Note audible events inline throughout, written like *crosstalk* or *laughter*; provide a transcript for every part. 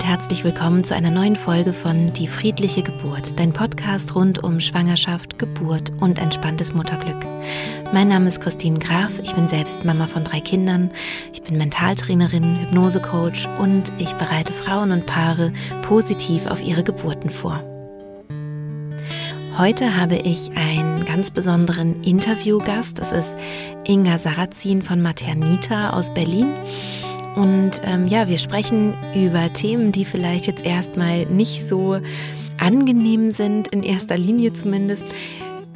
und herzlich willkommen zu einer neuen Folge von Die friedliche Geburt, dein Podcast rund um Schwangerschaft, Geburt und entspanntes Mutterglück. Mein Name ist Christine Graf, ich bin selbst Mama von drei Kindern, ich bin Mentaltrainerin, Hypnosecoach und ich bereite Frauen und Paare positiv auf ihre Geburten vor. Heute habe ich einen ganz besonderen Interviewgast, das ist Inga Sarrazin von Maternita aus Berlin. Und ähm, ja, wir sprechen über Themen, die vielleicht jetzt erstmal nicht so angenehm sind, in erster Linie zumindest,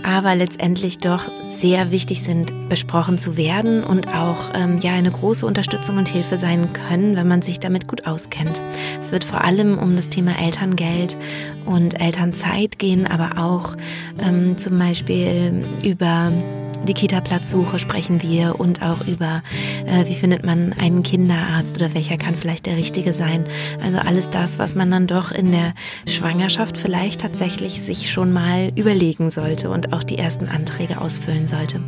aber letztendlich doch sehr wichtig sind, besprochen zu werden und auch ähm, ja eine große Unterstützung und Hilfe sein können, wenn man sich damit gut auskennt. Es wird vor allem um das Thema Elterngeld und Elternzeit gehen, aber auch ähm, zum Beispiel über die Kita-Platzsuche sprechen wir und auch über, äh, wie findet man einen Kinderarzt oder welcher kann vielleicht der richtige sein. Also alles das, was man dann doch in der Schwangerschaft vielleicht tatsächlich sich schon mal überlegen sollte und auch die ersten Anträge ausfüllen sollte.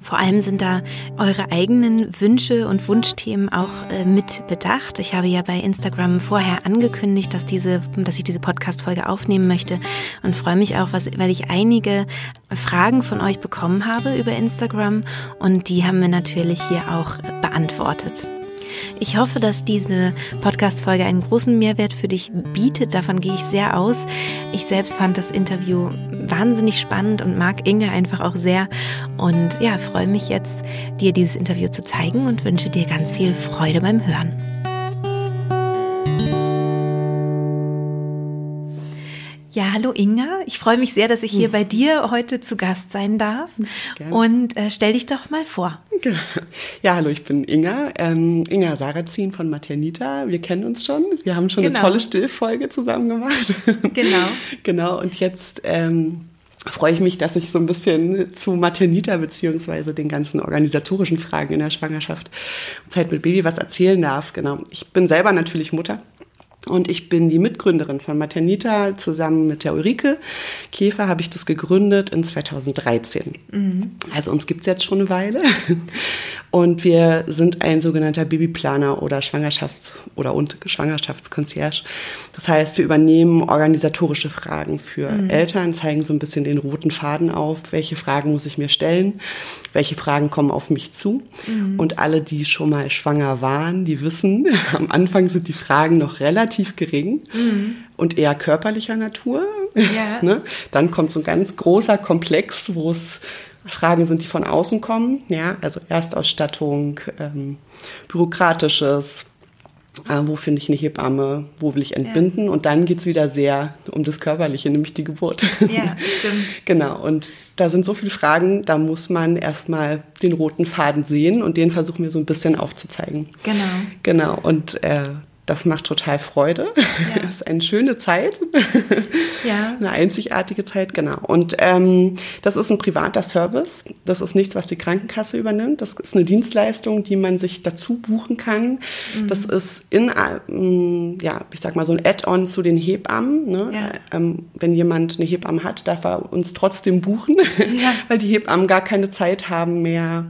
Vor allem sind da eure eigenen Wünsche und Wunschthemen auch äh, mit bedacht. Ich habe ja bei Instagram vorher angekündigt, dass, diese, dass ich diese Podcast-Folge aufnehmen möchte und freue mich auch, was, weil ich einige Fragen von euch bekommen habe über Instagram und die haben wir natürlich hier auch beantwortet. Ich hoffe, dass diese Podcast-Folge einen großen Mehrwert für dich bietet. Davon gehe ich sehr aus. Ich selbst fand das Interview wahnsinnig spannend und mag Inge einfach auch sehr. Und ja, freue mich jetzt, dir dieses Interview zu zeigen und wünsche dir ganz viel Freude beim Hören. Ja, hallo Inga. Ich freue mich sehr, dass ich hier bei dir heute zu Gast sein darf. Gerne. Und äh, stell dich doch mal vor. Ja, hallo, ich bin Inga. Ähm, Inga Sarrazin von Maternita. Wir kennen uns schon. Wir haben schon genau. eine tolle Stillfolge zusammen gemacht. *laughs* Genau. genau. Und jetzt ähm, freue ich mich, dass ich so ein bisschen zu Maternita beziehungsweise den ganzen organisatorischen Fragen in der Schwangerschaft und Zeit mit Baby was erzählen darf. Genau. Ich bin selber natürlich Mutter und ich bin die Mitgründerin von Maternita. Zusammen mit der Ulrike Käfer habe ich das gegründet in 2013. Mhm. Also uns gibt's jetzt schon eine Weile. Und wir sind ein sogenannter Babyplaner oder Schwangerschafts- oder und Schwangerschaftskonzierge. Das heißt, wir übernehmen organisatorische Fragen für mhm. Eltern, zeigen so ein bisschen den roten Faden auf, welche Fragen muss ich mir stellen, welche Fragen kommen auf mich zu. Mhm. Und alle, die schon mal schwanger waren, die wissen, *laughs* am Anfang sind die Fragen noch relativ relativ gering mhm. und eher körperlicher Natur. Ja. *laughs* ne? Dann kommt so ein ganz großer Komplex, wo es Fragen sind, die von außen kommen. Ja, also Erstausstattung, ähm, bürokratisches, äh, wo finde ich eine Hebamme, wo will ich entbinden? Ja. Und dann geht es wieder sehr um das Körperliche, nämlich die Geburt. Ja, *laughs* stimmt. genau, und da sind so viele Fragen, da muss man erstmal den roten Faden sehen und den versuchen wir so ein bisschen aufzuzeigen. Genau. Genau, und äh, das macht total Freude. Ja. *laughs* Das ist eine schöne Zeit. Ja. *laughs* Eine einzigartige Zeit, genau. Und ähm, das ist ein privater Service. Das ist nichts, was die Krankenkasse übernimmt. Das ist eine Dienstleistung, die man sich dazu buchen kann. Mhm. Das ist in, ähm, ja, ich sag mal so ein Add-on zu den Hebammen. Ne? Ja. Ähm, wenn jemand eine Hebamme hat, darf er uns trotzdem buchen, ja. *laughs* weil die Hebammen gar keine Zeit haben mehr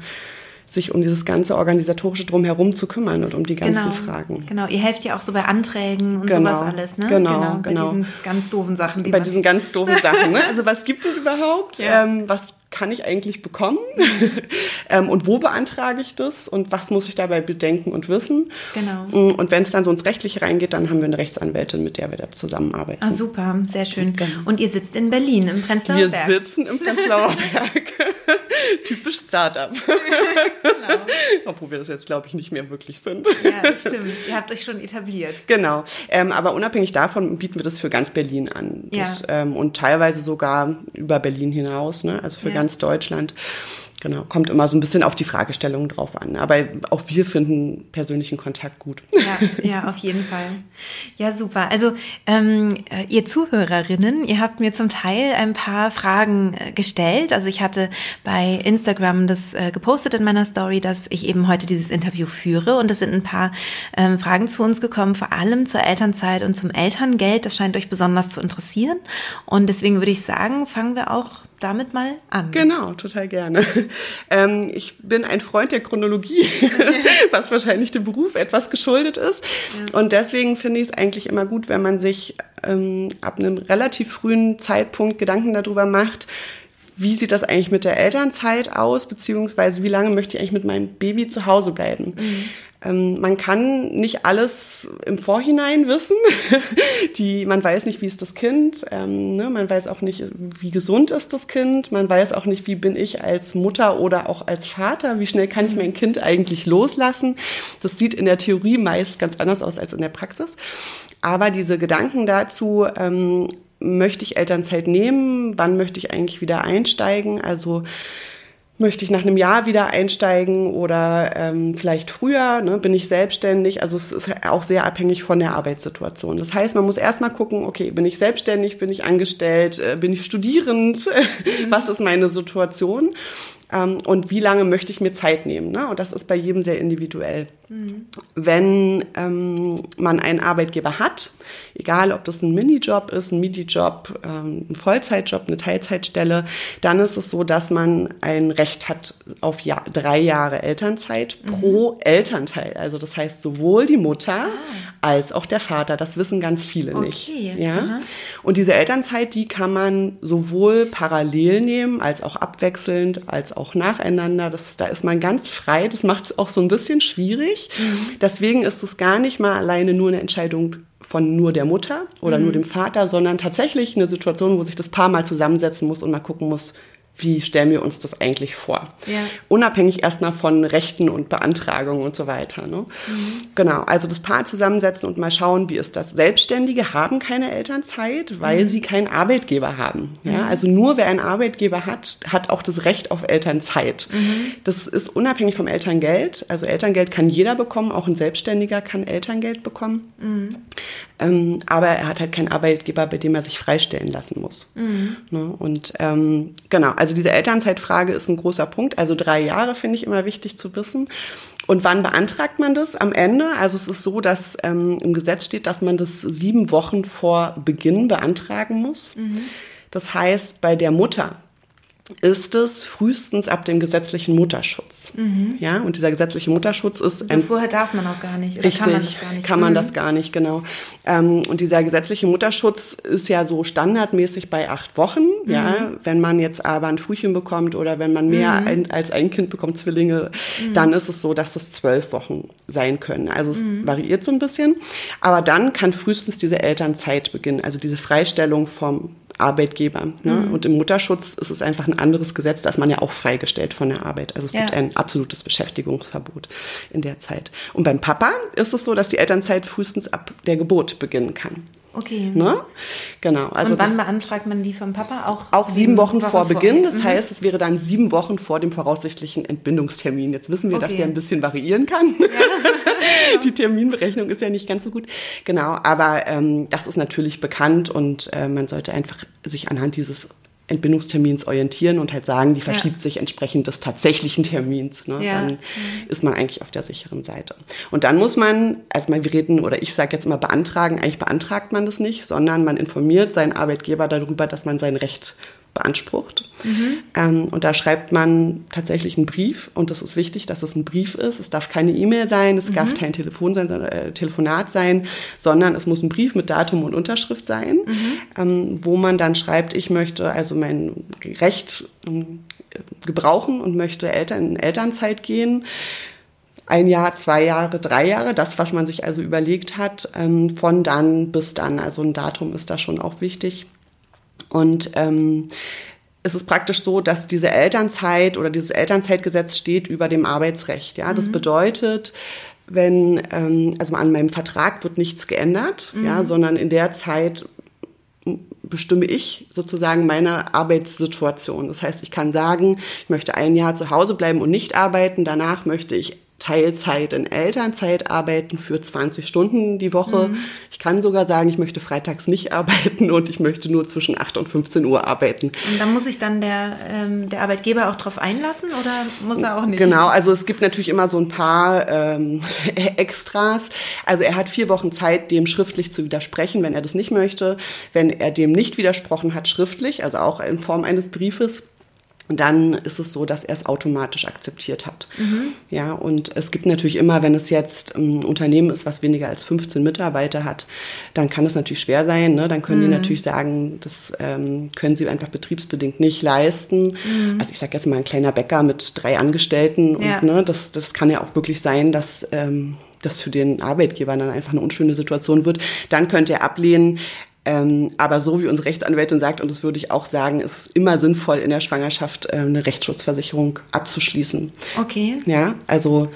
sich um dieses ganze organisatorische drumherum zu kümmern und um die ganzen genau, Fragen. Genau, ihr helft ja auch so bei Anträgen und genau, sowas alles, ne? Genau, genau. Bei genau. diesen ganz doofen Sachen. Die bei diesen ganz doofen Sachen, ne? *laughs* Also was gibt es überhaupt? Ja. Ähm, was kann ich eigentlich bekommen? *laughs* ähm, und wo beantrage ich das? Und was muss ich dabei bedenken und wissen? Genau. Mm, und wenn es dann so ins Rechtliche reingeht, dann haben wir eine Rechtsanwältin, mit der wir da zusammenarbeiten. Ah, super, sehr schön. Genau. Und ihr sitzt in Berlin, im Prenzlauer wir Berg. Wir sitzen im Prenzlauer *laughs* Berg. Typisch Startup. *laughs* genau. Obwohl wir das jetzt, glaube ich, nicht mehr wirklich sind. ja, stimmt. Ihr habt euch schon etabliert. Genau. Ähm, aber unabhängig davon bieten wir das für ganz Berlin an. Das, ja. ähm, und teilweise sogar über Berlin hinaus, ne? also für ja. ganz Deutschland. Genau, kommt immer so ein bisschen auf die Fragestellungen drauf an. Aber auch wir finden persönlichen Kontakt gut. Ja, *laughs* ja auf jeden Fall. Ja, super. Also ähm, ihr Zuhörerinnen, ihr habt mir zum Teil ein paar Fragen äh, gestellt. Also ich hatte bei Instagram das äh, gepostet in meiner Story, dass ich eben heute dieses Interview führe. Und es sind ein paar ähm, Fragen zu uns gekommen, vor allem zur Elternzeit und zum Elterngeld. Das scheint euch besonders zu interessieren. Und deswegen würde ich sagen, fangen wir auch damit mal an. Genau, total gerne. *laughs* Ähm, ich bin ein Freund der Chronologie, *laughs* was wahrscheinlich dem Beruf etwas geschuldet ist. Ja. Und deswegen finde ich es eigentlich immer gut, wenn man sich ähm, ab einem relativ frühen Zeitpunkt Gedanken darüber macht, wie sieht das eigentlich mit der Elternzeit aus, beziehungsweise wie lange möchte ich eigentlich mit meinem Baby zu Hause bleiben. Mhm. Ähm, man kann nicht alles im Vorhinein wissen. *laughs* Die, man weiß nicht, wie ist das Kind. Ähm, ne? Man weiß auch nicht, wie gesund ist das Kind. Man weiß auch nicht, wie bin ich als Mutter oder auch als Vater. Wie schnell kann ich mein Kind eigentlich loslassen? Das sieht in der Theorie meist ganz anders aus als in der Praxis. Aber diese Gedanken dazu, ähm, möchte ich Elternzeit nehmen? Wann möchte ich eigentlich wieder einsteigen? Also möchte ich nach einem Jahr wieder einsteigen oder ähm, vielleicht früher, ne, bin ich selbstständig. Also es ist auch sehr abhängig von der Arbeitssituation. Das heißt, man muss erstmal gucken, okay, bin ich selbstständig, bin ich angestellt, äh, bin ich studierend, mhm. *laughs* was ist meine Situation ähm, und wie lange möchte ich mir Zeit nehmen. Ne? Und das ist bei jedem sehr individuell. Mhm. Wenn ähm, man einen Arbeitgeber hat, egal ob das ein Minijob ist, ein Midi-Job, ähm, ein Vollzeitjob, eine Teilzeitstelle, dann ist es so, dass man ein Recht hat auf ja drei Jahre Elternzeit mhm. pro Elternteil. Also das heißt sowohl die Mutter ah. als auch der Vater. Das wissen ganz viele okay. nicht. Ja? Und diese Elternzeit, die kann man sowohl parallel nehmen, als auch abwechselnd, als auch nacheinander. Das, da ist man ganz frei. Das macht es auch so ein bisschen schwierig. Mhm. Deswegen ist es gar nicht mal alleine nur eine Entscheidung von nur der Mutter oder mhm. nur dem Vater, sondern tatsächlich eine Situation, wo sich das Paar mal zusammensetzen muss und mal gucken muss, wie stellen wir uns das eigentlich vor? Ja. Unabhängig erstmal von Rechten und Beantragungen und so weiter. Ne? Mhm. Genau, also das Paar zusammensetzen und mal schauen, wie ist das. Selbstständige haben keine Elternzeit, weil mhm. sie keinen Arbeitgeber haben. Ja? Mhm. Also nur wer einen Arbeitgeber hat, hat auch das Recht auf Elternzeit. Mhm. Das ist unabhängig vom Elterngeld. Also Elterngeld kann jeder bekommen, auch ein Selbstständiger kann Elterngeld bekommen. Ähm, aber er hat halt keinen Arbeitgeber, bei dem er sich freistellen lassen muss. Mhm. Ne? Und ähm, genau, also diese Elternzeitfrage ist ein großer Punkt. Also drei Jahre finde ich immer wichtig zu wissen. Und wann beantragt man das? Am Ende. Also es ist so, dass ähm, im Gesetz steht, dass man das sieben Wochen vor Beginn beantragen muss. Mhm. Das heißt, bei der Mutter ist es frühestens ab dem gesetzlichen Mutterschutz. Mhm. Ja, und dieser gesetzliche Mutterschutz ist also ein. vorher darf man auch gar nicht. Oder richtig, kann man das gar nicht. Kann man mhm. das gar nicht, genau. Ähm, und dieser gesetzliche Mutterschutz ist ja so standardmäßig bei acht Wochen. Mhm. Ja, wenn man jetzt aber ein Frühchen bekommt oder wenn man mehr mhm. ein, als ein Kind bekommt, Zwillinge, mhm. dann ist es so, dass es zwölf Wochen sein können. Also es mhm. variiert so ein bisschen. Aber dann kann frühestens diese Elternzeit beginnen, also diese Freistellung vom Arbeitgeber. Ne? Mhm. Und im Mutterschutz ist es einfach ein anderes Gesetz, da ist man ja auch freigestellt von der Arbeit. Also es ja. gibt ein absolutes Beschäftigungsverbot in der Zeit. Und beim Papa ist es so, dass die Elternzeit frühestens ab der Geburt beginnen kann. Okay. Ne? Genau. Also Und wann beantragt man die vom Papa? Auch, auch sieben, Wochen, Wochen vor Beginn. Das mhm. heißt, es wäre dann sieben Wochen vor dem voraussichtlichen Entbindungstermin. Jetzt wissen wir, okay. dass der ein bisschen variieren kann. Ja. *laughs* die Terminberechnung ist ja nicht ganz so gut. Genau, aber ähm, das ist natürlich bekannt und äh, man sollte einfach sich anhand dieses Entbindungstermins orientieren und halt sagen, die verschiebt ja. sich entsprechend des tatsächlichen Termins. Ne? Ja. Dann mhm. ist man eigentlich auf der sicheren Seite. Und dann muss man, also wir reden, oder ich sage jetzt immer beantragen, eigentlich beantragt man das nicht, sondern man informiert seinen Arbeitgeber darüber, dass man sein Recht beansprucht. Mhm. Ähm, und da schreibt man tatsächlich einen Brief und das ist wichtig, dass es ein Brief ist. Es darf keine E-Mail sein, es mhm. darf kein Telefon sein, äh, Telefonat sein, sondern es muss ein Brief mit Datum und Unterschrift sein, mhm. ähm, wo man dann schreibt, ich möchte also mein Recht ähm, gebrauchen und möchte Eltern, in Elternzeit gehen ein Jahr, zwei Jahre, drei Jahre, das, was man sich also überlegt hat, ähm, von dann bis dann. Also ein Datum ist da schon auch wichtig. Und ähm, es ist praktisch so, dass diese Elternzeit oder dieses Elternzeitgesetz steht über dem Arbeitsrecht. Ja, das mhm. bedeutet, wenn ähm, also an meinem Vertrag wird nichts geändert, mhm. ja, sondern in der Zeit bestimme ich sozusagen meine Arbeitssituation. Das heißt, ich kann sagen, ich möchte ein Jahr zu Hause bleiben und nicht arbeiten. Danach möchte ich Teilzeit in Elternzeit arbeiten für 20 Stunden die Woche. Mhm. Ich kann sogar sagen, ich möchte freitags nicht arbeiten und ich möchte nur zwischen 8 und 15 Uhr arbeiten. Und dann muss sich dann der, ähm, der Arbeitgeber auch darauf einlassen oder muss er auch nicht? Genau, also es gibt natürlich immer so ein paar ähm, *laughs* Extras. Also er hat vier Wochen Zeit, dem schriftlich zu widersprechen, wenn er das nicht möchte. Wenn er dem nicht widersprochen hat schriftlich, also auch in Form eines Briefes, dann ist es so, dass er es automatisch akzeptiert hat. Mhm. Ja, und es gibt natürlich immer, wenn es jetzt ein Unternehmen ist, was weniger als 15 Mitarbeiter hat, dann kann es natürlich schwer sein. Ne? Dann können mhm. die natürlich sagen, das ähm, können sie einfach betriebsbedingt nicht leisten. Mhm. Also ich sage jetzt mal ein kleiner Bäcker mit drei Angestellten. Ja. Und ne, das, das kann ja auch wirklich sein, dass ähm, das für den Arbeitgeber dann einfach eine unschöne Situation wird. Dann könnte er ablehnen. Ähm, aber so wie unsere Rechtsanwältin sagt, und das würde ich auch sagen, ist immer sinnvoll, in der Schwangerschaft äh, eine Rechtsschutzversicherung abzuschließen. Okay. Ja, also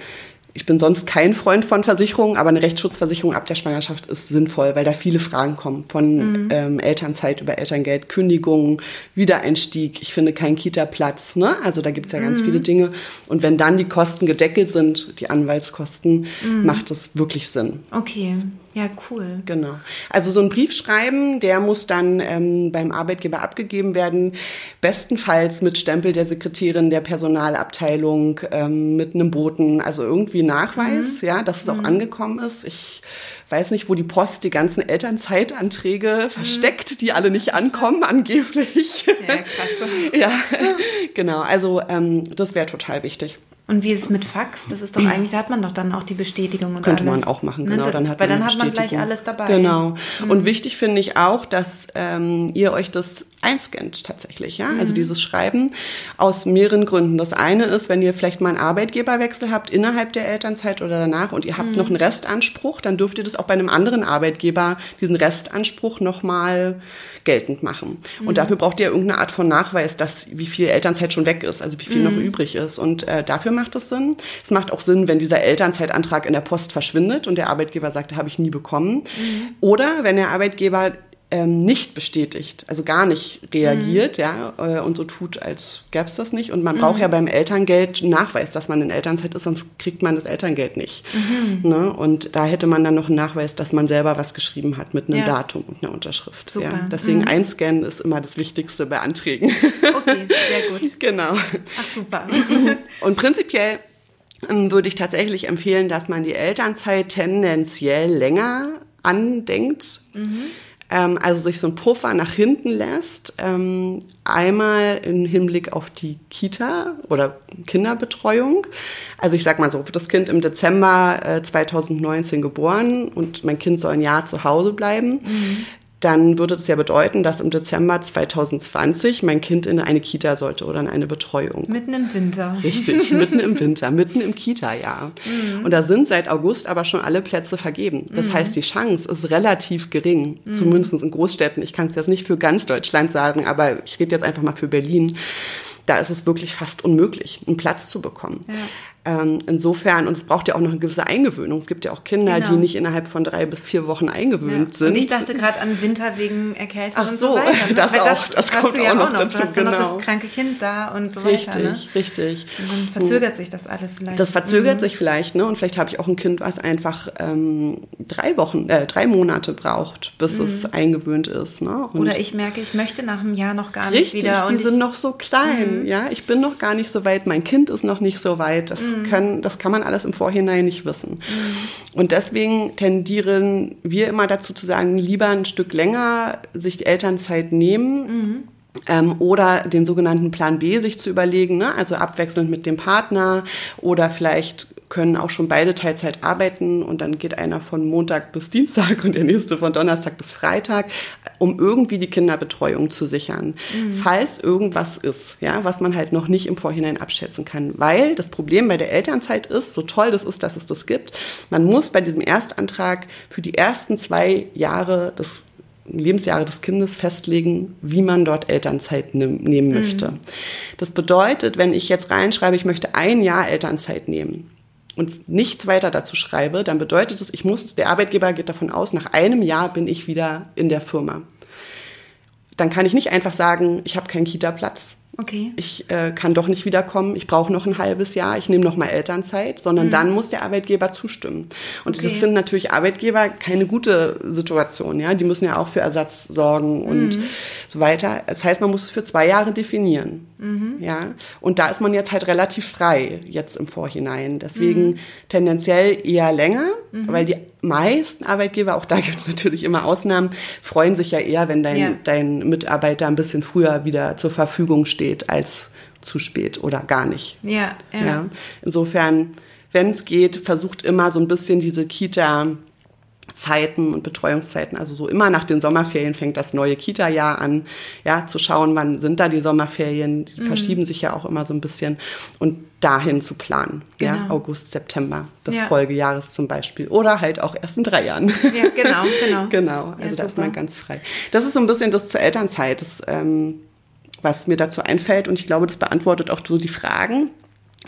ich bin sonst kein Freund von Versicherungen, aber eine Rechtsschutzversicherung ab der Schwangerschaft ist sinnvoll, weil da viele Fragen kommen. Von mhm. ähm, Elternzeit über Elterngeld, Kündigung, Wiedereinstieg. Ich finde keinen Kita-Platz. Ne? Also da gibt es ja ganz mhm. viele Dinge. Und wenn dann die Kosten gedeckelt sind, die Anwaltskosten, mhm. macht das wirklich Sinn. Okay. Ja, cool. Genau. Also so ein Brief schreiben, der muss dann ähm, beim Arbeitgeber abgegeben werden, bestenfalls mit Stempel der Sekretärin der Personalabteilung, ähm, mit einem Boten, also irgendwie Nachweis, mhm. ja, dass es auch mhm. angekommen ist. Ich weiß nicht, wo die Post die ganzen Elternzeitanträge mhm. versteckt, die alle nicht ankommen, angeblich. Ja, krass. *laughs* ja, genau. Also ähm, das wäre total wichtig. Und wie ist es mit Fax? Das ist doch *clears throat* eigentlich, da hat man doch dann auch die Bestätigung und Könnte alles. man auch machen, ne, genau. Dann hat Weil man dann hat man gleich alles dabei. Genau. Mhm. Und wichtig finde ich auch, dass ähm, ihr euch das einscannt tatsächlich, ja. Also mhm. Also dieses Schreiben aus mehreren Gründen. Das eine ist, wenn ihr vielleicht mal einen Arbeitgeberwechsel habt innerhalb der Elternzeit oder danach und ihr habt mhm. noch einen Restanspruch, dann dürft ihr das auch bei einem anderen Arbeitgeber diesen Restanspruch nochmal geltend machen. Mhm. Und dafür braucht ihr irgendeine Art von Nachweis, dass wie viel Elternzeit schon weg ist, also wie viel mhm. noch übrig ist. Und äh, dafür macht es Sinn. Es macht auch Sinn, wenn dieser Elternzeitantrag in der Post verschwindet und der Arbeitgeber sagt, habe ich nie bekommen. Mhm. Oder wenn der Arbeitgeber ähm, nicht bestätigt, also gar nicht reagiert, mhm. ja, äh, und so tut, als gäbe es das nicht. Und man mhm. braucht ja beim Elterngeld einen Nachweis, dass man in Elternzeit ist, sonst kriegt man das Elterngeld nicht. Mhm. Ne? Und da hätte man dann noch einen Nachweis, dass man selber was geschrieben hat mit einem ja. Datum und einer Unterschrift. Super. Ja. Deswegen mhm. einscannen ist immer das Wichtigste bei Anträgen. Okay, sehr gut. *laughs* genau. Ach super. *laughs* und prinzipiell ähm, würde ich tatsächlich empfehlen, dass man die Elternzeit tendenziell länger andenkt. Mhm ähm, also sich so ein Puffer nach hinten lässt. Ähm, einmal im Hinblick auf die Kita oder Kinderbetreuung. Also ich sag mal so, das Kind im Dezember äh, 2019 geboren und mein Kind soll ein Jahr zu Hause bleiben. Mhm dann würde das ja bedeuten, dass im Dezember 2020 mein Kind in eine Kita sollte oder in eine Betreuung. Mitten im Winter. Richtig, mitten im Winter, mitten im Kita-Jahr. Mhm. Und da sind seit August aber schon alle Plätze vergeben. Das mhm. heißt, die Chance ist relativ gering, mhm. zumindest in Großstädten. Ich kann es jetzt nicht für ganz Deutschland sagen, aber ich rede jetzt einfach mal für Berlin. Da ist es wirklich fast unmöglich, einen Platz zu bekommen. Ja. Ähm, insofern, und es braucht ja auch noch eine gewisse Eingewöhnung. Es gibt ja auch Kinder, genau. die nicht innerhalb von drei bis vier Wochen eingewöhnt ja. sind. Und ich dachte gerade an Winter wegen Erkältung Ach und so, so weiter. *laughs* Ne? Das, Weil das, auch, das kommt ja auch noch, dazu. Du hast genau. ja noch das kranke Kind da und so richtig, weiter. Ne? Richtig, richtig. Und dann verzögert sich das alles vielleicht. Das verzögert mhm. sich vielleicht, ne? Und vielleicht habe ich auch ein Kind, was einfach ähm, drei Wochen, äh, drei Monate braucht, bis mhm. es eingewöhnt ist. Ne? Und Oder ich merke, ich möchte nach einem Jahr noch gar nicht wieder. die sind noch so klein, mhm. ja. Ich bin noch gar nicht so weit, mein Kind ist noch nicht so weit. Das, mhm. können, das kann kann man alles im Vorhinein nicht wissen. Mhm. Und deswegen tendieren wir immer dazu zu sagen, lieber ein Stück länger sich die Elternzeit nehmen. Mhm. Ähm, oder den sogenannten Plan B sich zu überlegen, ne? also abwechselnd mit dem Partner oder vielleicht können auch schon beide Teilzeit arbeiten und dann geht einer von Montag bis Dienstag und der nächste von Donnerstag bis Freitag, um irgendwie die Kinderbetreuung zu sichern, mhm. falls irgendwas ist, ja, was man halt noch nicht im Vorhinein abschätzen kann. Weil das Problem bei der Elternzeit ist, so toll das ist, dass es das gibt, man muss bei diesem Erstantrag für die ersten zwei Jahre des Lebensjahre des Kindes festlegen, wie man dort Elternzeit nehmen mhm. möchte. Mhm. Das bedeutet, wenn ich jetzt reinschreibe, ich möchte ein Jahr Elternzeit nehmen, und nichts weiter dazu schreibe, dann bedeutet es, ich muss, der Arbeitgeber geht davon aus, nach einem Jahr bin ich wieder in der Firma. Dann kann ich nicht einfach sagen, ich habe keinen Kita-Platz. Okay. Ich äh, kann doch nicht wiederkommen, ich brauche noch ein halbes Jahr, ich nehme noch mal Elternzeit, sondern mhm. dann muss der Arbeitgeber zustimmen. Und okay. das finden natürlich Arbeitgeber keine gute Situation, ja. Die müssen ja auch für Ersatz sorgen und mhm. so weiter. Das heißt, man muss es für zwei Jahre definieren. Mhm. Ja. Und da ist man jetzt halt relativ frei, jetzt im Vorhinein. Deswegen mhm. tendenziell eher länger, mhm. weil die meisten Arbeitgeber, auch da gibt es natürlich immer Ausnahmen, freuen sich ja eher, wenn dein, ja. dein Mitarbeiter ein bisschen früher wieder zur Verfügung steht als zu spät oder gar nicht. Ja, ja. ja? Insofern, wenn es geht, versucht immer so ein bisschen diese Kita Zeiten und Betreuungszeiten, also so immer nach den Sommerferien fängt das neue Kita-Jahr an, ja, zu schauen, wann sind da die Sommerferien, die mhm. verschieben sich ja auch immer so ein bisschen und dahin zu planen, genau. ja, August, September des ja. Folgejahres zum Beispiel oder halt auch erst in drei Jahren. Ja, genau, genau. *laughs* genau, also ja, da ist man ganz frei. Das ist so ein bisschen das zur Elternzeit, das, ähm, was mir dazu einfällt und ich glaube, das beantwortet auch so die Fragen.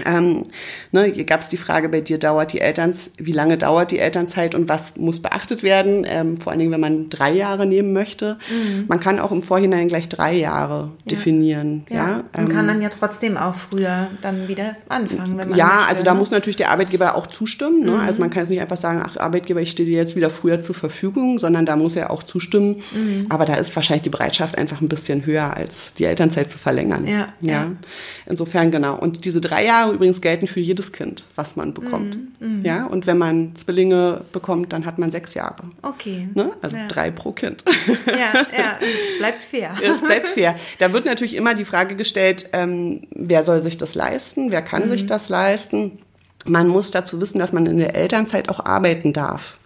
Ähm, ne, hier gab es die Frage bei dir, dauert die Elterns, wie lange dauert die Elternzeit und was muss beachtet werden? Ähm, vor allen Dingen, wenn man drei Jahre nehmen möchte. Mhm. Man kann auch im Vorhinein gleich drei Jahre ja. definieren. Ja, ja? man ähm, kann dann ja trotzdem auch früher dann wieder anfangen. Wenn man ja, möchte, also da ne? muss natürlich der Arbeitgeber auch zustimmen. Ne? Mhm. Also man kann jetzt nicht einfach sagen, ach Arbeitgeber, ich stehe dir jetzt wieder früher zur Verfügung, sondern da muss er auch zustimmen. Mhm. Aber da ist wahrscheinlich die Bereitschaft einfach ein bisschen höher, als die Elternzeit zu verlängern. Ja, ja. Insofern genau. Und diese drei Jahre Jahre übrigens gelten für jedes Kind, was man bekommt. Mm, mm. Ja, und wenn man Zwillinge bekommt, dann hat man sechs Jahre. Okay. Ne? Also ja. drei pro Kind. Ja, ja, *laughs* es bleibt fair. Es bleibt fair. Da wird natürlich immer die Frage gestellt, ähm, wer soll sich das leisten, wer kann mm. sich das leisten. Man muss dazu wissen, dass man in der Elternzeit auch arbeiten darf.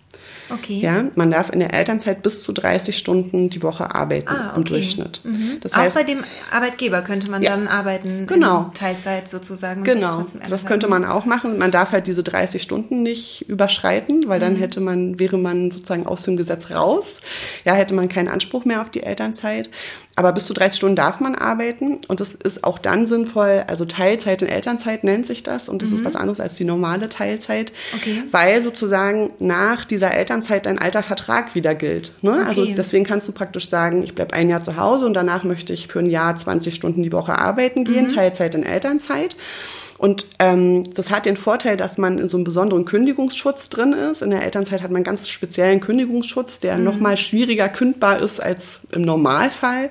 Okay. Ja, man darf in der Elternzeit bis zu 30 Stunden die Woche arbeiten ah, okay. im Durchschnitt. Mhm. Das heißt, Auch bei dem Arbeitgeber könnte man ja, dann arbeiten genau. Teilzeit sozusagen. Genau, das könnte man auch machen. Man darf halt diese 30 Stunden nicht überschreiten, weil dann mhm. hätte man, wäre man sozusagen aus dem Gesetz raus. Ja, hätte man keinen Anspruch mehr auf die Elternzeit. Aber bis zu 30 Stunden darf man arbeiten und das ist auch dann sinnvoll. Also Teilzeit in Elternzeit nennt sich das und das mhm. ist was anderes als die normale Teilzeit, okay. weil sozusagen nach dieser Elternzeit dein alter Vertrag wieder gilt. Ne? Okay. Also deswegen kannst du praktisch sagen, ich bleibe ein Jahr zu Hause und danach möchte ich für ein Jahr 20 Stunden die Woche arbeiten gehen, mhm. Teilzeit in Elternzeit. Und ähm, das hat den Vorteil, dass man in so einem besonderen Kündigungsschutz drin ist. In der Elternzeit hat man einen ganz speziellen Kündigungsschutz, der mhm. noch mal schwieriger kündbar ist als im Normalfall.